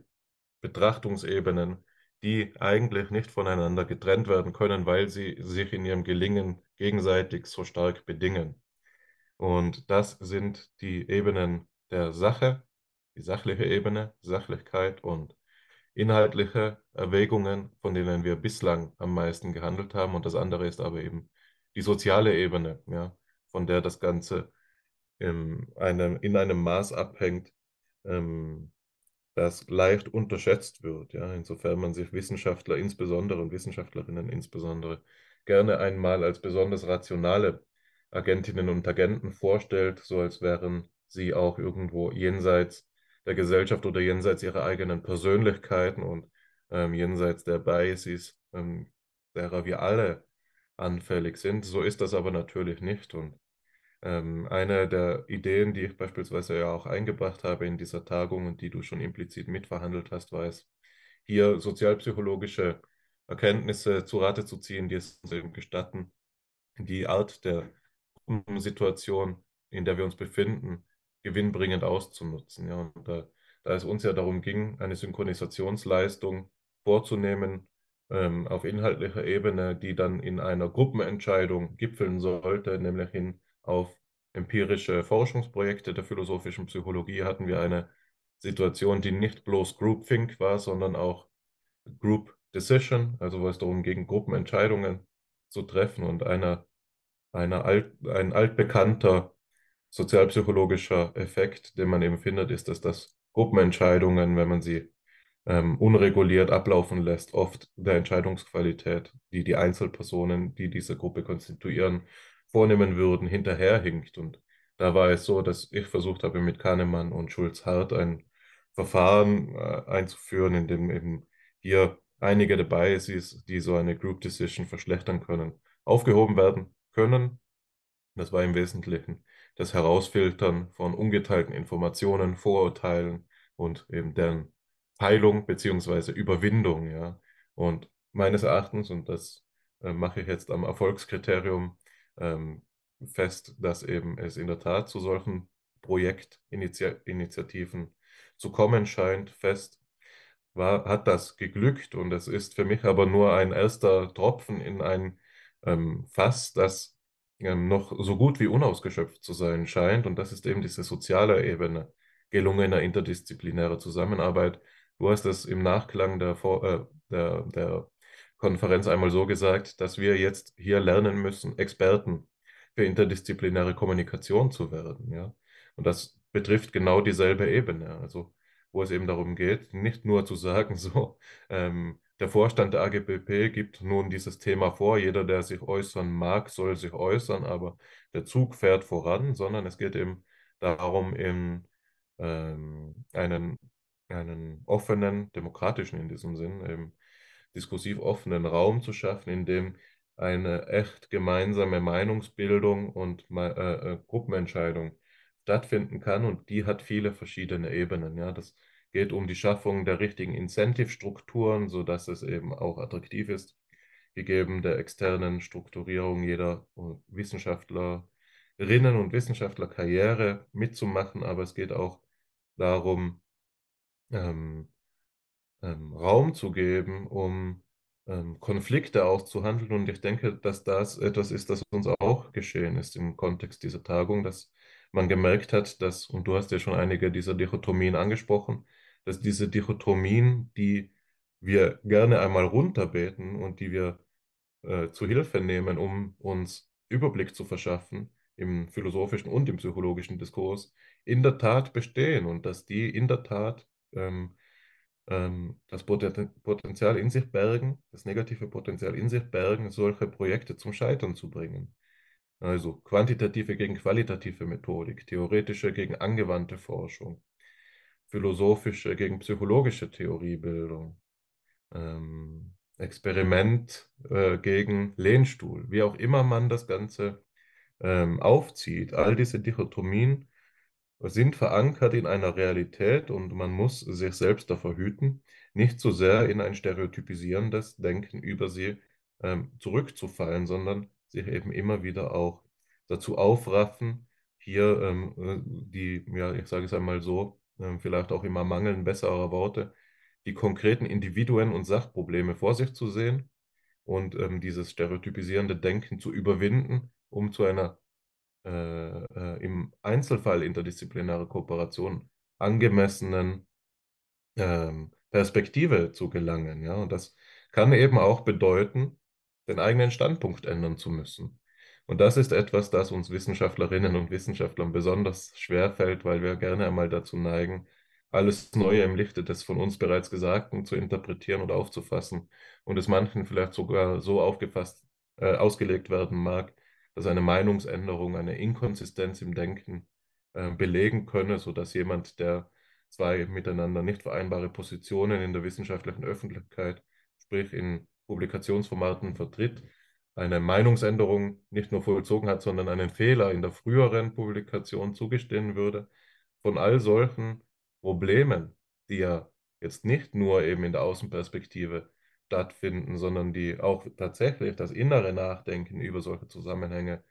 Betrachtungsebenen, die eigentlich nicht voneinander getrennt werden können, weil sie sich in ihrem Gelingen gegenseitig so stark bedingen. Und das sind die Ebenen der Sache, die sachliche Ebene, Sachlichkeit und inhaltliche Erwägungen, von denen wir bislang am meisten gehandelt haben. Und das andere ist aber eben die soziale Ebene, ja, von der das Ganze in einem, in einem Maß abhängt, ähm, das leicht unterschätzt wird. Ja? Insofern man sich Wissenschaftler insbesondere und Wissenschaftlerinnen insbesondere gerne einmal als besonders rationale Agentinnen und Agenten vorstellt, so als wären sie auch irgendwo jenseits der Gesellschaft oder jenseits ihrer eigenen Persönlichkeiten und ähm, jenseits der Biases, ähm, derer wir alle anfällig sind. So ist das aber natürlich nicht. Und ähm, eine der Ideen, die ich beispielsweise ja auch eingebracht habe in dieser Tagung und die du schon implizit mitverhandelt hast, war es, hier sozialpsychologische Erkenntnisse zu Rate zu ziehen, die es uns eben gestatten, die Art der Situation, in der wir uns befinden, gewinnbringend auszunutzen. Ja, und da, da es uns ja darum ging, eine Synchronisationsleistung vorzunehmen ähm, auf inhaltlicher Ebene, die dann in einer Gruppenentscheidung gipfeln sollte, nämlich hin auf empirische Forschungsprojekte der philosophischen Psychologie hatten wir eine Situation, die nicht bloß Groupthink war, sondern auch Group Decision, also wo es darum ging, Gruppenentscheidungen zu treffen. Und einer, einer alt, ein altbekannter sozialpsychologischer Effekt, den man eben findet, ist, dass das Gruppenentscheidungen, wenn man sie ähm, unreguliert ablaufen lässt, oft der Entscheidungsqualität, die die Einzelpersonen, die diese Gruppe konstituieren, vornehmen würden, hinterherhinkt. Und da war es so, dass ich versucht habe, mit Kahnemann und Schulz-Hart ein Verfahren äh, einzuführen, in dem eben hier einige der Biases, die so eine Group Decision verschlechtern können, aufgehoben werden können. Das war im Wesentlichen das Herausfiltern von ungeteilten Informationen, Vorurteilen und eben deren Heilung beziehungsweise Überwindung. Ja. Und meines Erachtens, und das äh, mache ich jetzt am Erfolgskriterium ähm, fest, dass eben es in der Tat zu solchen Projektinitiativen zu kommen scheint, fest, war, hat das geglückt und es ist für mich aber nur ein erster Tropfen in ein ähm, Fass, das ähm, noch so gut wie unausgeschöpft zu sein scheint. Und das ist eben diese soziale Ebene gelungener interdisziplinärer Zusammenarbeit. Du hast es im Nachklang der, äh, der, der Konferenz einmal so gesagt, dass wir jetzt hier lernen müssen, Experten für interdisziplinäre Kommunikation zu werden. Ja? Und das betrifft genau dieselbe Ebene. Also wo es eben darum geht, nicht nur zu sagen, so, ähm, der Vorstand der AGBP gibt nun dieses Thema vor, jeder, der sich äußern mag, soll sich äußern, aber der Zug fährt voran, sondern es geht eben darum, in ähm, einen, einen offenen, demokratischen in diesem Sinn, eben diskursiv offenen Raum zu schaffen, in dem eine echt gemeinsame Meinungsbildung und äh, äh, Gruppenentscheidung stattfinden kann und die hat viele verschiedene Ebenen. Ja, das geht um die Schaffung der richtigen Incentive-Strukturen, sodass es eben auch attraktiv ist, gegeben der externen Strukturierung jeder Wissenschaftlerinnen und Wissenschaftlerkarriere mitzumachen, aber es geht auch darum, ähm, ähm, Raum zu geben, um ähm, Konflikte auszuhandeln. Und ich denke, dass das etwas ist, das uns auch geschehen ist im Kontext dieser Tagung, dass man gemerkt hat, dass, und du hast ja schon einige dieser Dichotomien angesprochen, dass diese Dichotomien, die wir gerne einmal runterbeten und die wir äh, zu Hilfe nehmen, um uns Überblick zu verschaffen im philosophischen und im psychologischen Diskurs, in der Tat bestehen und dass die in der Tat ähm, ähm, das Potenzial in sich bergen, das negative Potenzial in sich bergen, solche Projekte zum Scheitern zu bringen. Also quantitative gegen qualitative Methodik, theoretische gegen angewandte Forschung, philosophische gegen psychologische Theoriebildung, ähm, Experiment äh, gegen Lehnstuhl, wie auch immer man das Ganze ähm, aufzieht. All diese Dichotomien sind verankert in einer Realität und man muss sich selbst davor hüten, nicht so sehr in ein stereotypisierendes Denken über sie ähm, zurückzufallen, sondern sich eben immer wieder auch dazu aufraffen, hier ähm, äh, die, ja, ich sage es einmal so, vielleicht auch immer mangeln besserer Worte, die konkreten Individuen und Sachprobleme vor sich zu sehen und ähm, dieses stereotypisierende Denken zu überwinden, um zu einer äh, äh, im Einzelfall interdisziplinäre Kooperation angemessenen ähm, Perspektive zu gelangen. Ja? Und das kann eben auch bedeuten, den eigenen Standpunkt ändern zu müssen. Und das ist etwas, das uns Wissenschaftlerinnen und Wissenschaftlern besonders schwer fällt, weil wir gerne einmal dazu neigen, alles Neue im Lichte des von uns bereits Gesagten zu interpretieren und aufzufassen. Und es manchen vielleicht sogar so aufgefasst, äh, ausgelegt werden mag, dass eine Meinungsänderung eine Inkonsistenz im Denken äh, belegen könne, sodass jemand, der zwei miteinander nicht vereinbare Positionen in der wissenschaftlichen Öffentlichkeit, sprich in Publikationsformaten vertritt, eine Meinungsänderung nicht nur vollzogen hat, sondern einen Fehler in der früheren Publikation zugestehen würde. Von all solchen Problemen, die ja jetzt nicht nur eben in der Außenperspektive stattfinden, sondern die auch tatsächlich das innere Nachdenken über solche Zusammenhänge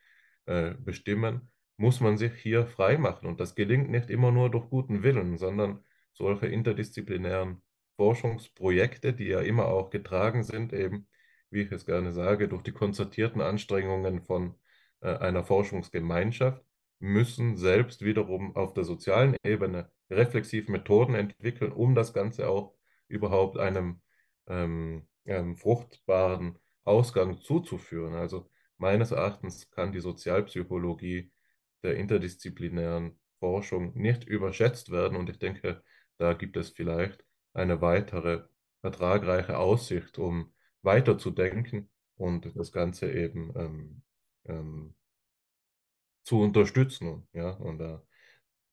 äh, bestimmen, muss man sich hier frei machen. Und das gelingt nicht immer nur durch guten Willen, sondern solche interdisziplinären Forschungsprojekte, die ja immer auch getragen sind, eben, wie ich es gerne sage, durch die konzertierten Anstrengungen von äh, einer Forschungsgemeinschaft, müssen selbst wiederum auf der sozialen Ebene reflexiv Methoden entwickeln, um das Ganze auch überhaupt einem ähm, ähm, fruchtbaren Ausgang zuzuführen. Also meines Erachtens kann die Sozialpsychologie der interdisziplinären Forschung nicht überschätzt werden und ich denke, da gibt es vielleicht eine weitere ertragreiche Aussicht, um weiterzudenken und das Ganze eben ähm, ähm, zu unterstützen. Ja, und da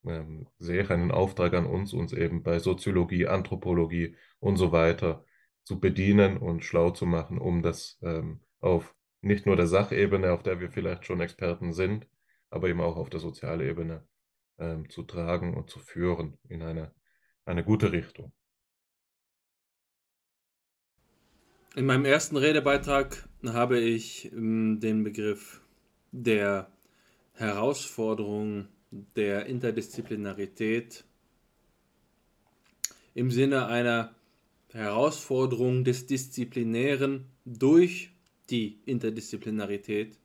ähm, sehe ich einen Auftrag an uns, uns eben bei Soziologie, Anthropologie und so weiter zu bedienen und schlau zu machen, um das ähm, auf nicht nur der Sachebene, auf der wir vielleicht schon Experten sind, aber eben auch auf der Sozialebene ähm, zu tragen und zu führen in eine, eine gute Richtung. In meinem ersten Redebeitrag habe ich ähm, den Begriff der Herausforderung der Interdisziplinarität im Sinne einer Herausforderung des Disziplinären durch die Interdisziplinarität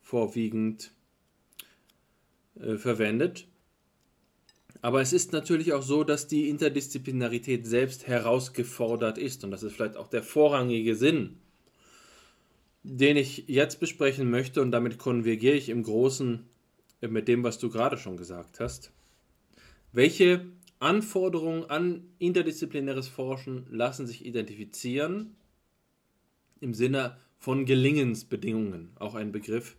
vorwiegend äh, verwendet. Aber es ist natürlich auch so, dass die Interdisziplinarität selbst herausgefordert ist. Und das ist vielleicht auch der vorrangige Sinn, den ich jetzt besprechen möchte. Und damit konvergiere ich im Großen mit dem, was du gerade schon gesagt hast. Welche Anforderungen an interdisziplinäres Forschen lassen sich identifizieren im Sinne von Gelingensbedingungen? Auch ein Begriff,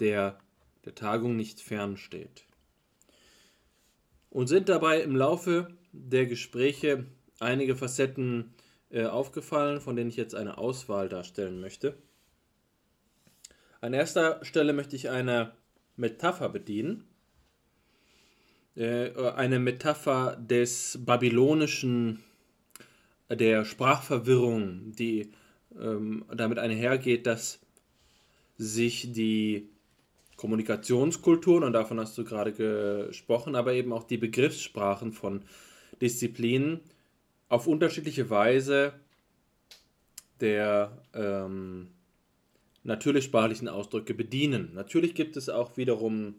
der der Tagung nicht fernsteht und sind dabei im Laufe der Gespräche einige Facetten äh, aufgefallen, von denen ich jetzt eine Auswahl darstellen möchte. An erster Stelle möchte ich eine Metapher bedienen. Äh, eine Metapher des babylonischen, der Sprachverwirrung, die ähm, damit einhergeht, dass sich die Kommunikationskulturen, und davon hast du gerade gesprochen, aber eben auch die Begriffssprachen von Disziplinen auf unterschiedliche Weise der ähm, natürlich Ausdrücke bedienen. Natürlich gibt es auch wiederum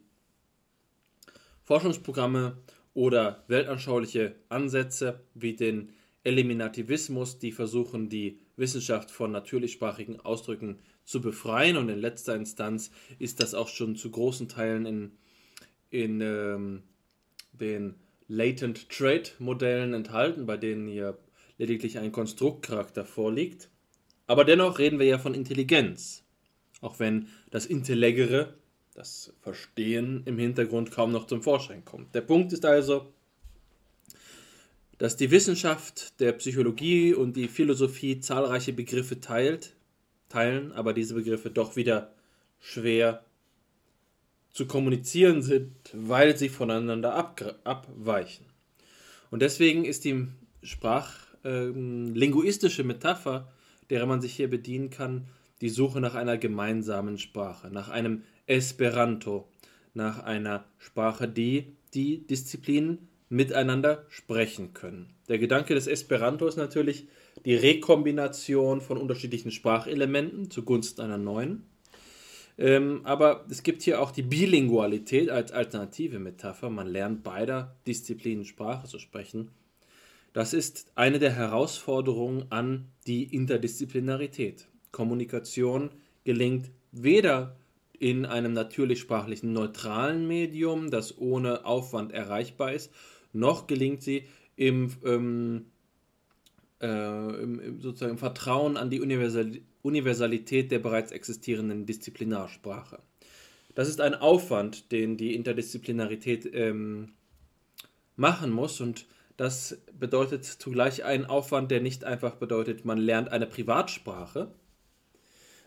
Forschungsprogramme oder weltanschauliche Ansätze wie den Eliminativismus, die versuchen, die Wissenschaft von natürlichsprachigen Ausdrücken zu befreien. Und in letzter Instanz ist das auch schon zu großen Teilen in, in ähm, den Latent Trade Modellen enthalten, bei denen hier lediglich ein Konstruktcharakter vorliegt. Aber dennoch reden wir ja von Intelligenz. Auch wenn das Intellegere, das Verstehen im Hintergrund kaum noch zum Vorschein kommt. Der Punkt ist also, dass die Wissenschaft der Psychologie und die Philosophie zahlreiche Begriffe teilt, teilen, aber diese Begriffe doch wieder schwer zu kommunizieren sind, weil sie voneinander abweichen. Und deswegen ist die sprachlinguistische ähm, Metapher, derer man sich hier bedienen kann, die Suche nach einer gemeinsamen Sprache, nach einem Esperanto, nach einer Sprache, die die Disziplinen miteinander sprechen können. Der Gedanke des Esperanto ist natürlich, die Rekombination von unterschiedlichen Sprachelementen zugunsten einer neuen. Ähm, aber es gibt hier auch die Bilingualität als alternative Metapher. Man lernt beider Disziplinen Sprache zu sprechen. Das ist eine der Herausforderungen an die Interdisziplinarität. Kommunikation gelingt weder in einem natürlich sprachlichen neutralen Medium, das ohne Aufwand erreichbar ist, noch gelingt sie im ähm, äh, im, sozusagen Vertrauen an die Universal Universalität der bereits existierenden Disziplinarsprache. Das ist ein Aufwand, den die Interdisziplinarität ähm, machen muss und das bedeutet zugleich einen Aufwand, der nicht einfach bedeutet, man lernt eine Privatsprache,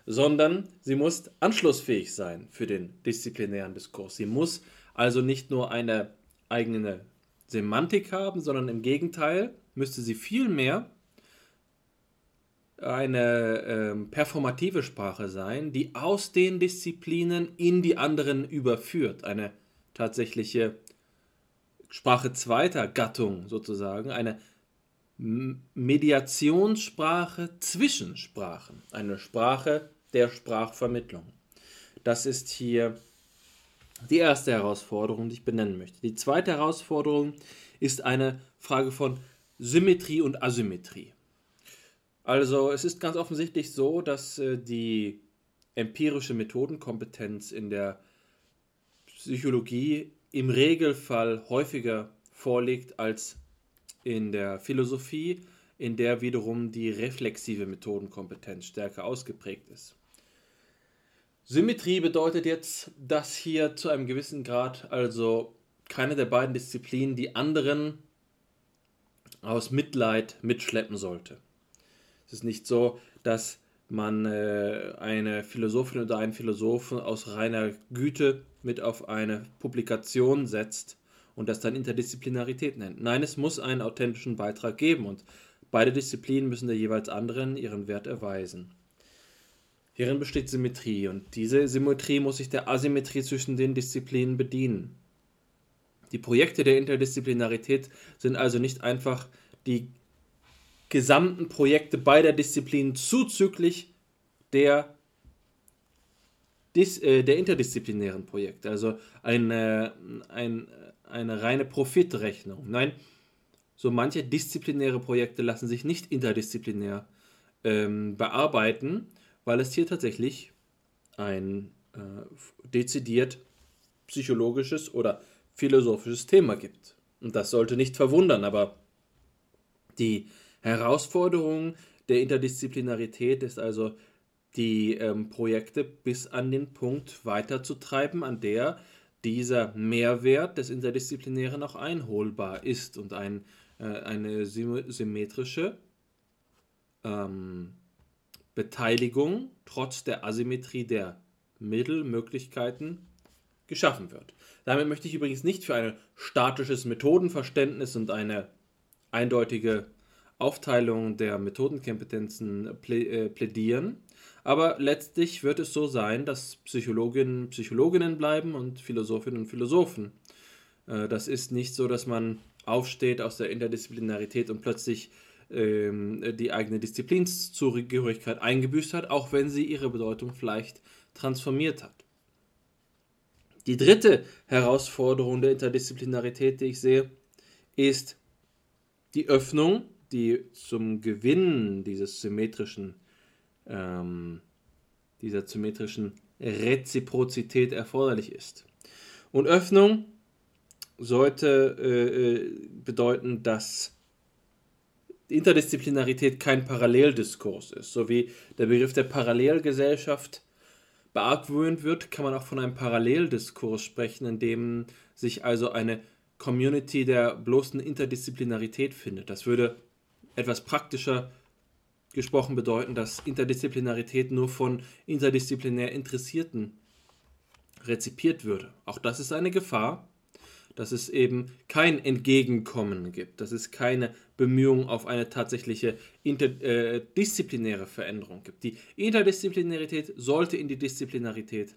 sondern sie muss anschlussfähig sein für den disziplinären Diskurs. Sie muss also nicht nur eine eigene Semantik haben, sondern im Gegenteil müsste sie vielmehr eine ähm, performative Sprache sein, die aus den Disziplinen in die anderen überführt. Eine tatsächliche Sprache zweiter Gattung sozusagen, eine Mediationssprache zwischen Sprachen, eine Sprache der Sprachvermittlung. Das ist hier die erste Herausforderung, die ich benennen möchte. Die zweite Herausforderung ist eine Frage von Symmetrie und Asymmetrie. Also es ist ganz offensichtlich so, dass äh, die empirische Methodenkompetenz in der Psychologie im Regelfall häufiger vorliegt als in der Philosophie, in der wiederum die reflexive Methodenkompetenz stärker ausgeprägt ist. Symmetrie bedeutet jetzt, dass hier zu einem gewissen Grad also keine der beiden Disziplinen die anderen aus Mitleid mitschleppen sollte. Es ist nicht so, dass man äh, eine Philosophin oder einen Philosophen aus reiner Güte mit auf eine Publikation setzt und das dann Interdisziplinarität nennt. Nein, es muss einen authentischen Beitrag geben und beide Disziplinen müssen der jeweils anderen ihren Wert erweisen. Hierin besteht Symmetrie und diese Symmetrie muss sich der Asymmetrie zwischen den Disziplinen bedienen. Die Projekte der Interdisziplinarität sind also nicht einfach die gesamten Projekte beider Disziplinen zuzüglich der, äh, der interdisziplinären Projekte. Also eine, ein, eine reine Profitrechnung. Nein, so manche disziplinäre Projekte lassen sich nicht interdisziplinär ähm, bearbeiten, weil es hier tatsächlich ein äh, dezidiert psychologisches oder philosophisches Thema gibt. Und das sollte nicht verwundern, aber die Herausforderung der Interdisziplinarität ist also, die ähm, Projekte bis an den Punkt weiterzutreiben, an der dieser Mehrwert des Interdisziplinären auch einholbar ist und ein, äh, eine symmetrische ähm, Beteiligung trotz der Asymmetrie der Mittelmöglichkeiten geschaffen wird. Damit möchte ich übrigens nicht für ein statisches Methodenverständnis und eine eindeutige Aufteilung der Methodenkompetenzen äh, plädieren, aber letztlich wird es so sein, dass Psychologinnen Psychologinnen bleiben und Philosophinnen und Philosophen. Äh, das ist nicht so, dass man aufsteht aus der Interdisziplinarität und plötzlich ähm, die eigene Disziplinszugehörigkeit eingebüßt hat, auch wenn sie ihre Bedeutung vielleicht transformiert hat. Die dritte Herausforderung der Interdisziplinarität, die ich sehe, ist die Öffnung, die zum Gewinn dieses symmetrischen, ähm, dieser symmetrischen Reziprozität erforderlich ist. Und Öffnung sollte äh, äh bedeuten, dass Interdisziplinarität kein Paralleldiskurs ist, so wie der Begriff der Parallelgesellschaft beargwöhnt wird, kann man auch von einem Paralleldiskurs sprechen, in dem sich also eine Community der bloßen Interdisziplinarität findet. Das würde etwas praktischer gesprochen bedeuten, dass Interdisziplinarität nur von interdisziplinär Interessierten rezipiert würde. Auch das ist eine Gefahr, dass es eben kein Entgegenkommen gibt, dass es keine Bemühung auf eine tatsächliche interdisziplinäre äh, Veränderung gibt. Die Interdisziplinarität sollte in die Disziplinarität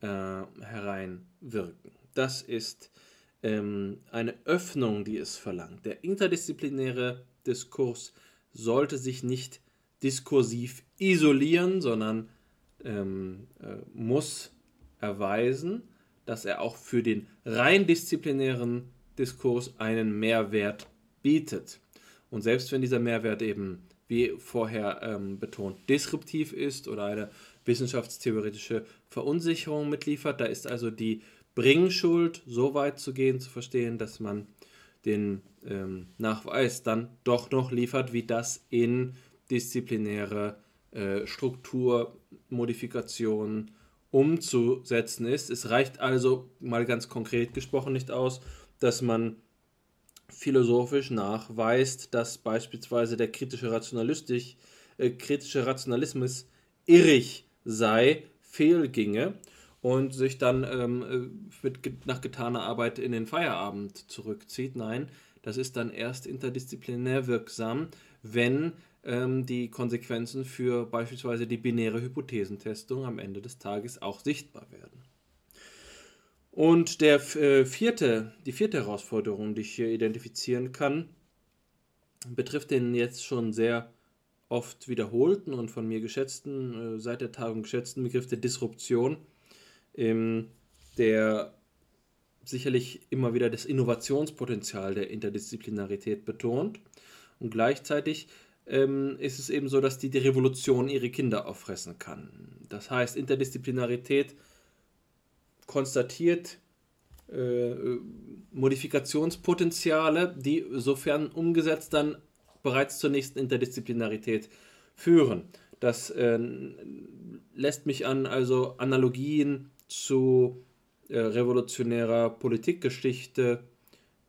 äh, hereinwirken. Das ist ähm, eine Öffnung, die es verlangt. Der interdisziplinäre Diskurs sollte sich nicht diskursiv isolieren, sondern ähm, äh, muss erweisen, dass er auch für den rein disziplinären Diskurs einen Mehrwert bietet. Und selbst wenn dieser Mehrwert eben, wie vorher ähm, betont, disruptiv ist oder eine wissenschaftstheoretische Verunsicherung mitliefert, da ist also die Bringschuld so weit zu gehen, zu verstehen, dass man den ähm, Nachweis dann doch noch liefert, wie das in disziplinäre äh, Strukturmodifikationen umzusetzen ist. Es reicht also mal ganz konkret gesprochen nicht aus, dass man philosophisch nachweist, dass beispielsweise der kritische, Rationalistisch, äh, kritische Rationalismus irrig sei, fehlginge und sich dann ähm, äh, mit, nach getaner Arbeit in den Feierabend zurückzieht. Nein, das ist dann erst interdisziplinär wirksam, wenn ähm, die Konsequenzen für beispielsweise die binäre Hypothesentestung am Ende des Tages auch sichtbar werden. Und der äh, vierte, die vierte Herausforderung, die ich hier identifizieren kann, betrifft den jetzt schon sehr oft wiederholten und von mir geschätzten, äh, seit der Tagung geschätzten Begriff der Disruption, ähm, der sicherlich immer wieder das Innovationspotenzial der Interdisziplinarität betont und gleichzeitig ähm, ist es eben so, dass die, die Revolution ihre Kinder auffressen kann. Das heißt, Interdisziplinarität konstatiert äh, Modifikationspotenziale, die sofern umgesetzt dann bereits zur nächsten Interdisziplinarität führen. Das äh, lässt mich an also Analogien zu äh, revolutionärer Politikgeschichte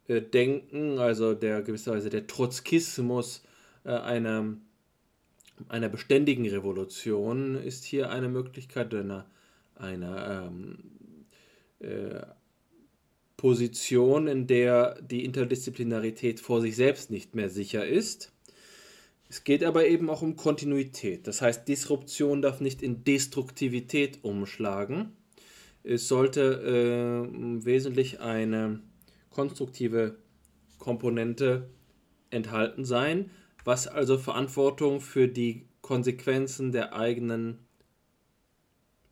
äh, denken, also der gewisserweise der Trotzkismus äh, einer, einer beständigen Revolution ist hier eine Möglichkeit einer, einer ähm, Position, in der die Interdisziplinarität vor sich selbst nicht mehr sicher ist. Es geht aber eben auch um Kontinuität. Das heißt, Disruption darf nicht in Destruktivität umschlagen. Es sollte äh, wesentlich eine konstruktive Komponente enthalten sein, was also Verantwortung für die Konsequenzen der eigenen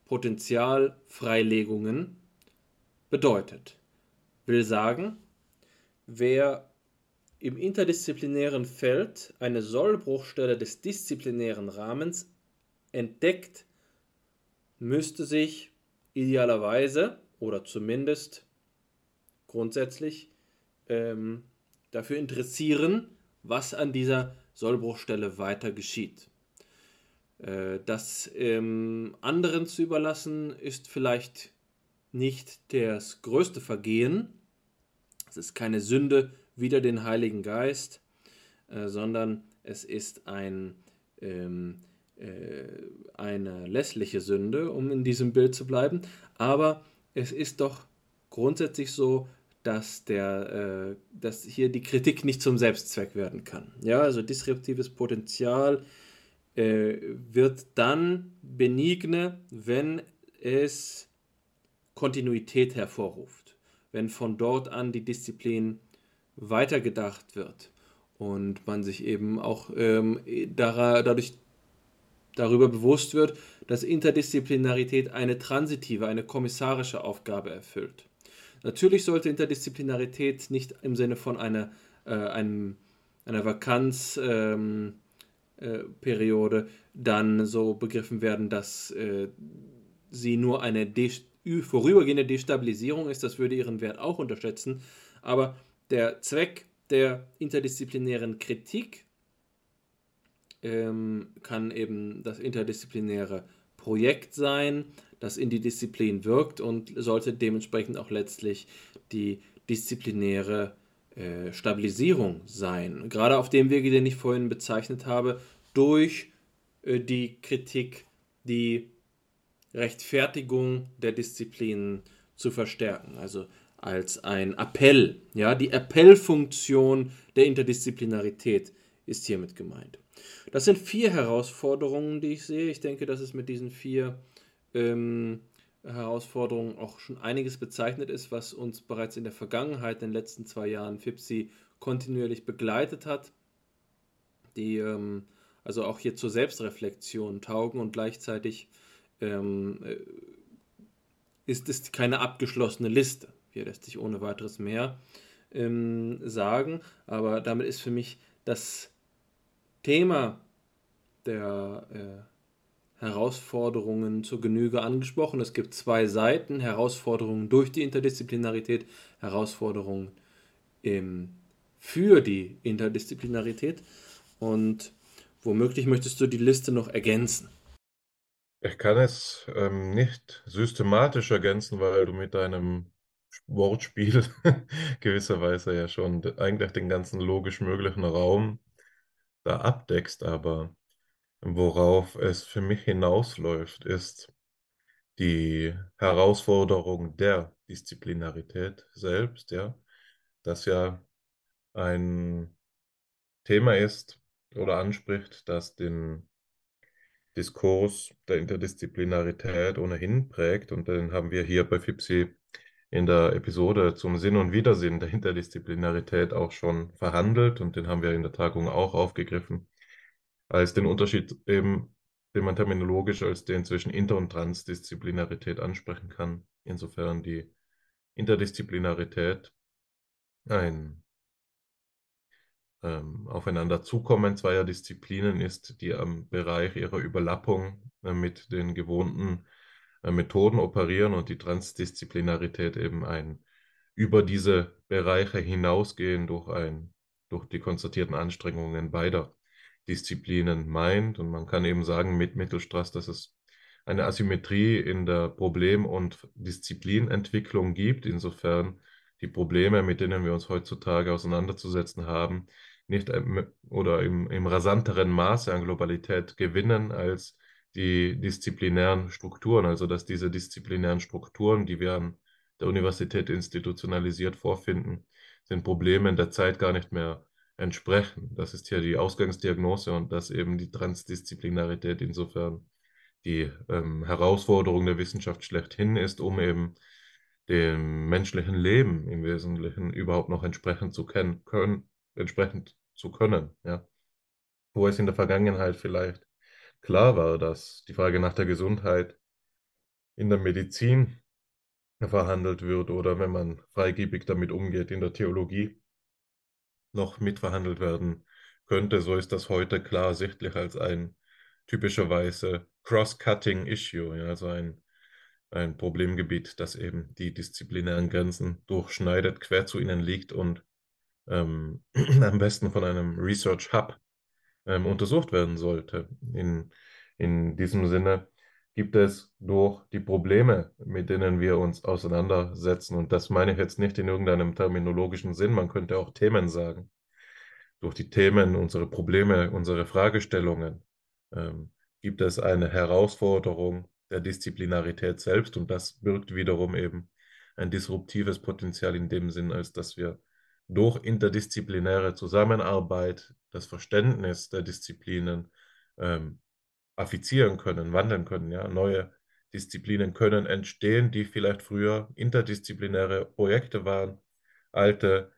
Potenzialfreilegungen bedeutet. Will sagen, wer im interdisziplinären Feld eine Sollbruchstelle des disziplinären Rahmens entdeckt, müsste sich idealerweise oder zumindest grundsätzlich ähm, dafür interessieren, was an dieser Sollbruchstelle weiter geschieht. Äh, das ähm, anderen zu überlassen ist vielleicht nicht das größte Vergehen. Es ist keine Sünde wider den Heiligen Geist, äh, sondern es ist ein, ähm, äh, eine lässliche Sünde, um in diesem Bild zu bleiben. Aber es ist doch grundsätzlich so, dass, der, äh, dass hier die Kritik nicht zum Selbstzweck werden kann. Ja, also disruptives Potenzial äh, wird dann benigne, wenn es Kontinuität hervorruft, wenn von dort an die Disziplin weitergedacht wird und man sich eben auch ähm, dadurch darüber bewusst wird, dass Interdisziplinarität eine transitive, eine kommissarische Aufgabe erfüllt. Natürlich sollte Interdisziplinarität nicht im Sinne von einer, äh, einem, einer Vakanzperiode ähm, äh, dann so begriffen werden, dass äh, sie nur eine de vorübergehende Destabilisierung ist. Das würde ihren Wert auch unterschätzen. Aber der Zweck der interdisziplinären Kritik ähm, kann eben das interdisziplinäre Projekt sein, das in die Disziplin wirkt und sollte dementsprechend auch letztlich die disziplinäre äh, Stabilisierung sein. Gerade auf dem Wege, den ich vorhin bezeichnet habe, durch äh, die Kritik, die Rechtfertigung der Disziplinen zu verstärken. Also als ein Appell. Ja, die Appellfunktion der Interdisziplinarität ist hiermit gemeint. Das sind vier Herausforderungen, die ich sehe. Ich denke, dass es mit diesen vier ähm, Herausforderungen auch schon einiges bezeichnet ist, was uns bereits in der Vergangenheit, in den letzten zwei Jahren FIPSI kontinuierlich begleitet hat, die ähm, also auch hier zur Selbstreflexion taugen und gleichzeitig ähm, äh, ist es keine abgeschlossene Liste. Hier lässt sich ohne weiteres mehr ähm, sagen, aber damit ist für mich das Thema der äh, Herausforderungen zur Genüge angesprochen. Es gibt zwei Seiten, Herausforderungen durch die Interdisziplinarität, Herausforderungen im, für die Interdisziplinarität. Und womöglich möchtest du die Liste noch ergänzen. Ich kann es ähm, nicht systematisch ergänzen, weil du mit deinem Wortspiel gewisserweise ja schon eigentlich den ganzen logisch möglichen Raum da abdeckst, aber worauf es für mich hinausläuft, ist die Herausforderung der Disziplinarität selbst, ja, das ja ein Thema ist oder anspricht, das den Diskurs der Interdisziplinarität ohnehin prägt. Und den haben wir hier bei FIPSI in der Episode zum Sinn und Widersinn der Interdisziplinarität auch schon verhandelt. Und den haben wir in der Tagung auch aufgegriffen, als den Unterschied eben, den man terminologisch als den zwischen Inter- und Transdisziplinarität ansprechen kann, insofern die Interdisziplinarität ein ähm, aufeinander zukommen zweier Disziplinen ist, die am Bereich ihrer Überlappung äh, mit den gewohnten äh, Methoden operieren und die Transdisziplinarität eben ein über diese Bereiche hinausgehen durch, ein, durch die konstatierten Anstrengungen beider Disziplinen meint. Und man kann eben sagen mit Mittelstraß, dass es eine Asymmetrie in der Problem- und Disziplinentwicklung gibt, insofern die Probleme, mit denen wir uns heutzutage auseinanderzusetzen haben, nicht oder im, im rasanteren Maße an Globalität gewinnen als die disziplinären Strukturen, also dass diese disziplinären Strukturen, die wir an der Universität institutionalisiert vorfinden, den Problemen der Zeit gar nicht mehr entsprechen. Das ist hier die Ausgangsdiagnose und dass eben die Transdisziplinarität insofern die ähm, Herausforderung der Wissenschaft schlechthin ist, um eben dem menschlichen Leben im Wesentlichen überhaupt noch entsprechend zu können, können entsprechend zu können. Ja. wo es in der Vergangenheit vielleicht klar war, dass die Frage nach der Gesundheit in der Medizin verhandelt wird oder wenn man freigebig damit umgeht in der Theologie noch mitverhandelt werden könnte, so ist das heute klar sichtlich als ein typischerweise cross-cutting Issue, ja, also ein, ein Problemgebiet, das eben die disziplinären Grenzen durchschneidet, quer zu ihnen liegt und ähm, am besten von einem Research Hub ähm, untersucht werden sollte. In, in diesem Sinne gibt es durch die Probleme, mit denen wir uns auseinandersetzen, und das meine ich jetzt nicht in irgendeinem terminologischen Sinn, man könnte auch Themen sagen, durch die Themen, unsere Probleme, unsere Fragestellungen, ähm, gibt es eine Herausforderung der Disziplinarität selbst und das birgt wiederum eben ein disruptives Potenzial in dem Sinn, als dass wir durch interdisziplinäre Zusammenarbeit das Verständnis der Disziplinen ähm, affizieren können, wandeln können. Ja? Neue Disziplinen können entstehen, die vielleicht früher interdisziplinäre Projekte waren. Alte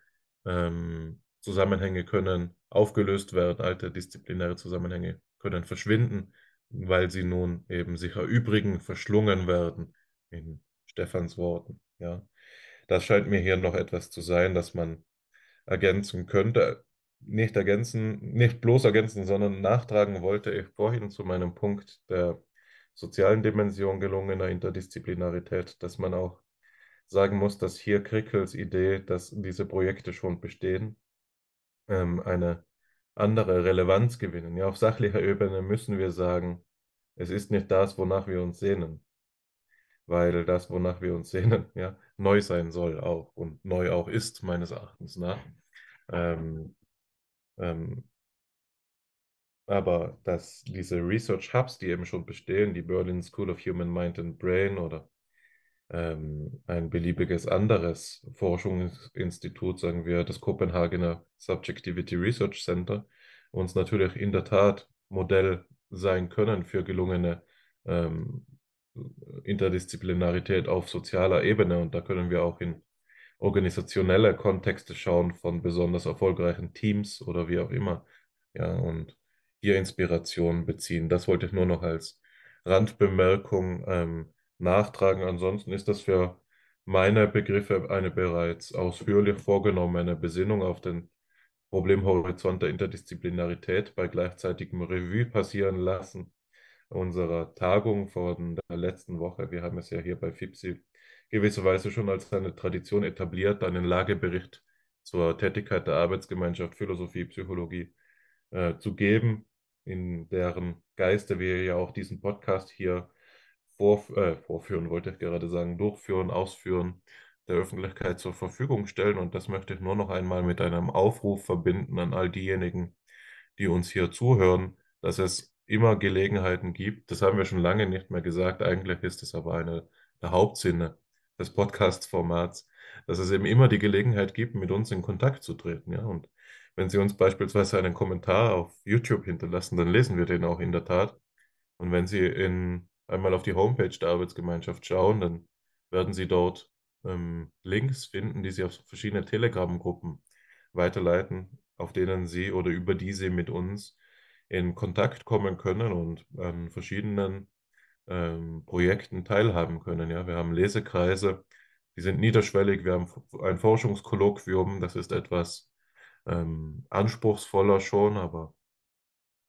ähm, Zusammenhänge können aufgelöst werden, alte disziplinäre Zusammenhänge können verschwinden, weil sie nun eben sich erübrigen, verschlungen werden, in Stephans Worten. Ja. Das scheint mir hier noch etwas zu sein, dass man ergänzen könnte. Nicht ergänzen, nicht bloß ergänzen, sondern nachtragen wollte ich vorhin zu meinem Punkt der sozialen Dimension gelungener Interdisziplinarität, dass man auch sagen muss, dass hier Krickels Idee, dass diese Projekte schon bestehen, ähm, eine andere Relevanz gewinnen. Ja, auf sachlicher Ebene müssen wir sagen, es ist nicht das, wonach wir uns sehnen, weil das, wonach wir uns sehnen, ja, neu sein soll auch und neu auch ist, meines Erachtens nach. Ähm, ähm, aber dass diese Research Hubs, die eben schon bestehen, die Berlin School of Human Mind and Brain oder ähm, ein beliebiges anderes Forschungsinstitut, sagen wir das Kopenhagener Subjectivity Research Center, uns natürlich in der Tat Modell sein können für gelungene ähm, Interdisziplinarität auf sozialer Ebene. Und da können wir auch in organisationelle Kontexte schauen von besonders erfolgreichen Teams oder wie auch immer. Ja, und hier Inspiration beziehen. Das wollte ich nur noch als Randbemerkung ähm, nachtragen. Ansonsten ist das für meine Begriffe eine bereits ausführlich vorgenommene Besinnung auf den Problemhorizont der Interdisziplinarität bei gleichzeitigem Revue passieren lassen unserer Tagung von der letzten Woche. Wir haben es ja hier bei FIPSI gewisserweise schon als eine Tradition etabliert, einen Lagebericht zur Tätigkeit der Arbeitsgemeinschaft Philosophie, Psychologie äh, zu geben, in deren Geiste wir ja auch diesen Podcast hier vor, äh, vorführen, wollte ich gerade sagen, durchführen, ausführen, der Öffentlichkeit zur Verfügung stellen. Und das möchte ich nur noch einmal mit einem Aufruf verbinden an all diejenigen, die uns hier zuhören, dass es immer Gelegenheiten gibt. Das haben wir schon lange nicht mehr gesagt. Eigentlich ist es aber eine der Hauptsinne des Podcast-Formats, dass es eben immer die Gelegenheit gibt, mit uns in Kontakt zu treten. Ja? Und wenn Sie uns beispielsweise einen Kommentar auf YouTube hinterlassen, dann lesen wir den auch in der Tat. Und wenn Sie in, einmal auf die Homepage der Arbeitsgemeinschaft schauen, dann werden Sie dort ähm, Links finden, die Sie auf verschiedene Telegram-Gruppen weiterleiten, auf denen Sie oder über die Sie mit uns in Kontakt kommen können und an verschiedenen ähm, Projekten teilhaben können. Ja, wir haben Lesekreise, die sind niederschwellig. Wir haben ein Forschungskolloquium, das ist etwas ähm, anspruchsvoller schon, aber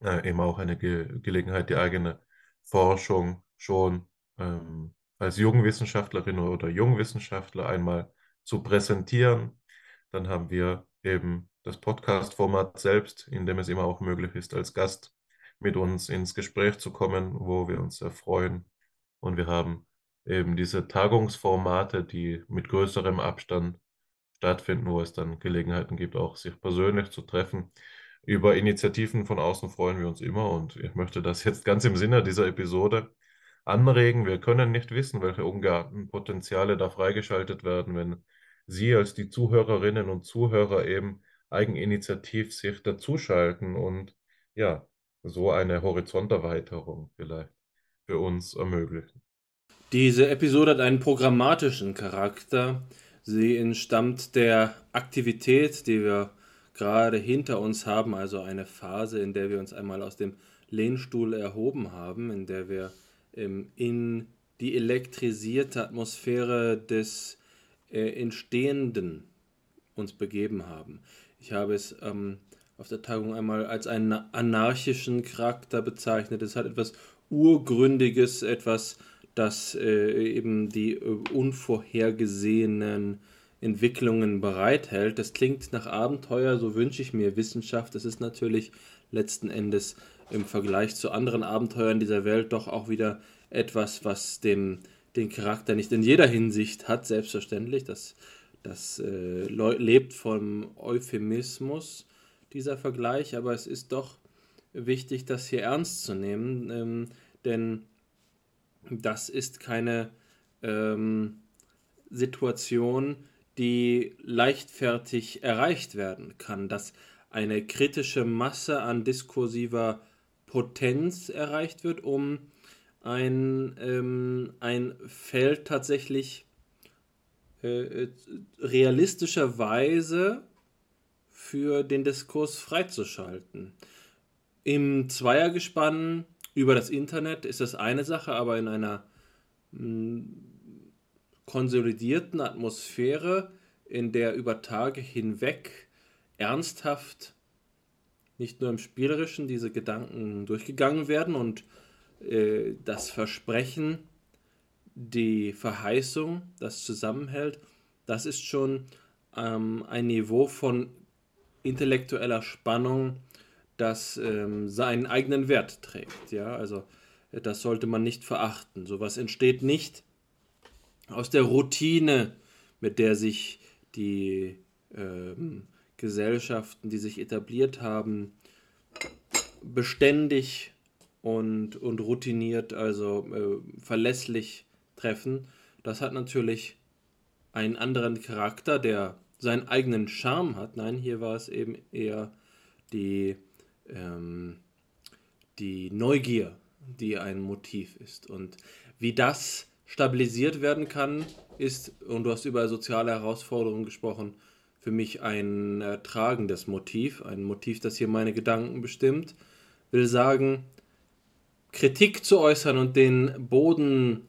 äh, eben auch eine Ge Gelegenheit, die eigene Forschung schon ähm, als Jungwissenschaftlerin oder Jungwissenschaftler einmal zu präsentieren. Dann haben wir eben das Podcast-Format selbst, in dem es immer auch möglich ist, als Gast mit uns ins Gespräch zu kommen, wo wir uns sehr freuen. Und wir haben eben diese Tagungsformate, die mit größerem Abstand stattfinden, wo es dann Gelegenheiten gibt, auch sich persönlich zu treffen. Über Initiativen von außen freuen wir uns immer und ich möchte das jetzt ganz im Sinne dieser Episode anregen. Wir können nicht wissen, welche ungeahnten Potenziale da freigeschaltet werden, wenn Sie als die Zuhörerinnen und Zuhörer eben eigeninitiativ sich dazuschalten und ja, so eine Horizonterweiterung vielleicht für uns ermöglichen. Diese Episode hat einen programmatischen Charakter. Sie entstammt der Aktivität, die wir gerade hinter uns haben, also eine Phase, in der wir uns einmal aus dem Lehnstuhl erhoben haben, in der wir ähm, in die elektrisierte Atmosphäre des äh, Entstehenden uns begeben haben. Ich habe es ähm, auf der Tagung einmal als einen anarchischen Charakter bezeichnet. Es hat etwas Urgründiges, etwas, das äh, eben die äh, unvorhergesehenen Entwicklungen bereithält. Das klingt nach Abenteuer, so wünsche ich mir Wissenschaft. Das ist natürlich letzten Endes im Vergleich zu anderen Abenteuern dieser Welt doch auch wieder etwas, was dem, den Charakter nicht in jeder Hinsicht hat, selbstverständlich. Das, das äh, lebt vom Euphemismus, dieser Vergleich, aber es ist doch wichtig, das hier ernst zu nehmen, ähm, denn das ist keine ähm, Situation, die leichtfertig erreicht werden kann, dass eine kritische Masse an diskursiver Potenz erreicht wird, um ein, ähm, ein Feld tatsächlich äh, realistischerweise für den Diskurs freizuschalten. Im Zweiergespann über das Internet ist das eine Sache, aber in einer hm, konsolidierten Atmosphäre, in der über Tage hinweg ernsthaft nicht nur im Spielerischen diese Gedanken durchgegangen werden und äh, das Versprechen, die Verheißung, das zusammenhält, das ist schon ähm, ein Niveau von intellektueller Spannung, das ähm, seinen eigenen Wert trägt. Ja, also das sollte man nicht verachten. Sowas entsteht nicht aus der Routine, mit der sich die ähm, Gesellschaften, die sich etabliert haben, beständig und, und routiniert, also äh, verlässlich treffen. Das hat natürlich einen anderen Charakter, der seinen eigenen Charme hat. Nein, hier war es eben eher die, ähm, die Neugier, die ein Motiv ist. Und wie das stabilisiert werden kann, ist, und du hast über soziale Herausforderungen gesprochen, für mich ein äh, tragendes Motiv, ein Motiv, das hier meine Gedanken bestimmt. Will sagen, Kritik zu äußern und den Boden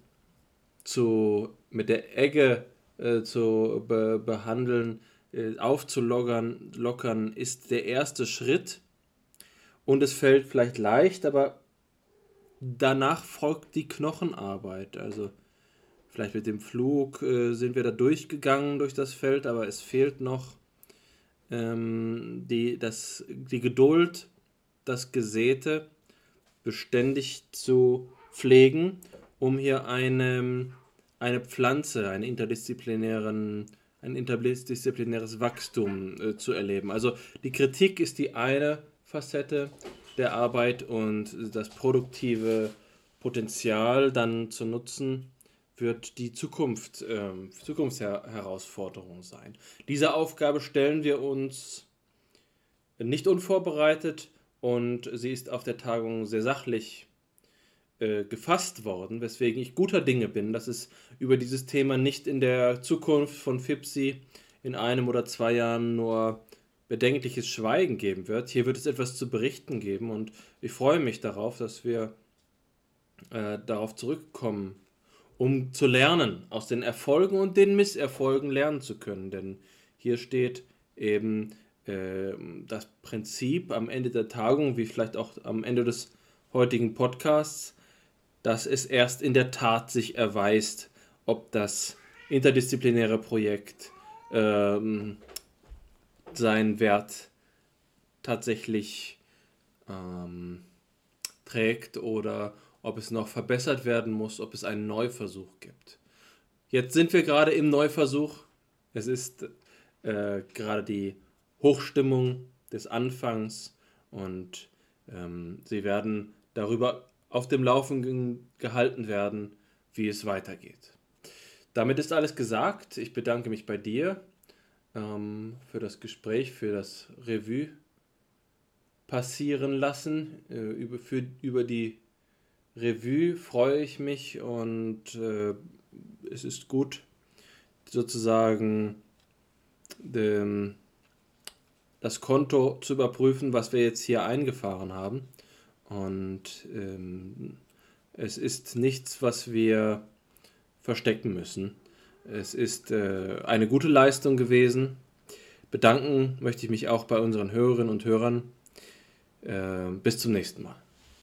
zu, mit der Egge äh, zu be behandeln, äh, aufzulockern, lockern, ist der erste Schritt. Und es fällt vielleicht leicht, aber danach folgt die Knochenarbeit. Also vielleicht mit dem Flug äh, sind wir da durchgegangen durch das Feld, aber es fehlt noch ähm, die, das, die Geduld, das Gesäte beständig zu pflegen, um hier eine eine Pflanze, einen interdisziplinären, ein interdisziplinäres Wachstum äh, zu erleben. Also die Kritik ist die eine Facette der Arbeit und das produktive Potenzial dann zu nutzen, wird die Zukunft, äh, Zukunftsherausforderung sein. Diese Aufgabe stellen wir uns nicht unvorbereitet und sie ist auf der Tagung sehr sachlich äh, gefasst worden, weswegen ich guter Dinge bin, dass es über dieses Thema nicht in der Zukunft von FIPSI in einem oder zwei Jahren nur bedenkliches Schweigen geben wird. Hier wird es etwas zu berichten geben und ich freue mich darauf, dass wir äh, darauf zurückkommen, um zu lernen, aus den Erfolgen und den Misserfolgen lernen zu können. Denn hier steht eben äh, das Prinzip am Ende der Tagung, wie vielleicht auch am Ende des heutigen Podcasts, dass es erst in der Tat sich erweist, ob das interdisziplinäre Projekt ähm, seinen Wert tatsächlich ähm, trägt oder ob es noch verbessert werden muss, ob es einen Neuversuch gibt. Jetzt sind wir gerade im Neuversuch. Es ist äh, gerade die Hochstimmung des Anfangs und ähm, sie werden darüber auf dem Laufenden gehalten werden, wie es weitergeht. Damit ist alles gesagt. Ich bedanke mich bei dir ähm, für das Gespräch, für das Revue passieren lassen. Äh, über, für, über die Revue freue ich mich und äh, es ist gut, sozusagen dem, das Konto zu überprüfen, was wir jetzt hier eingefahren haben. Und ähm, es ist nichts, was wir verstecken müssen. Es ist äh, eine gute Leistung gewesen. Bedanken möchte ich mich auch bei unseren Hörerinnen und Hörern. Äh, bis zum nächsten Mal.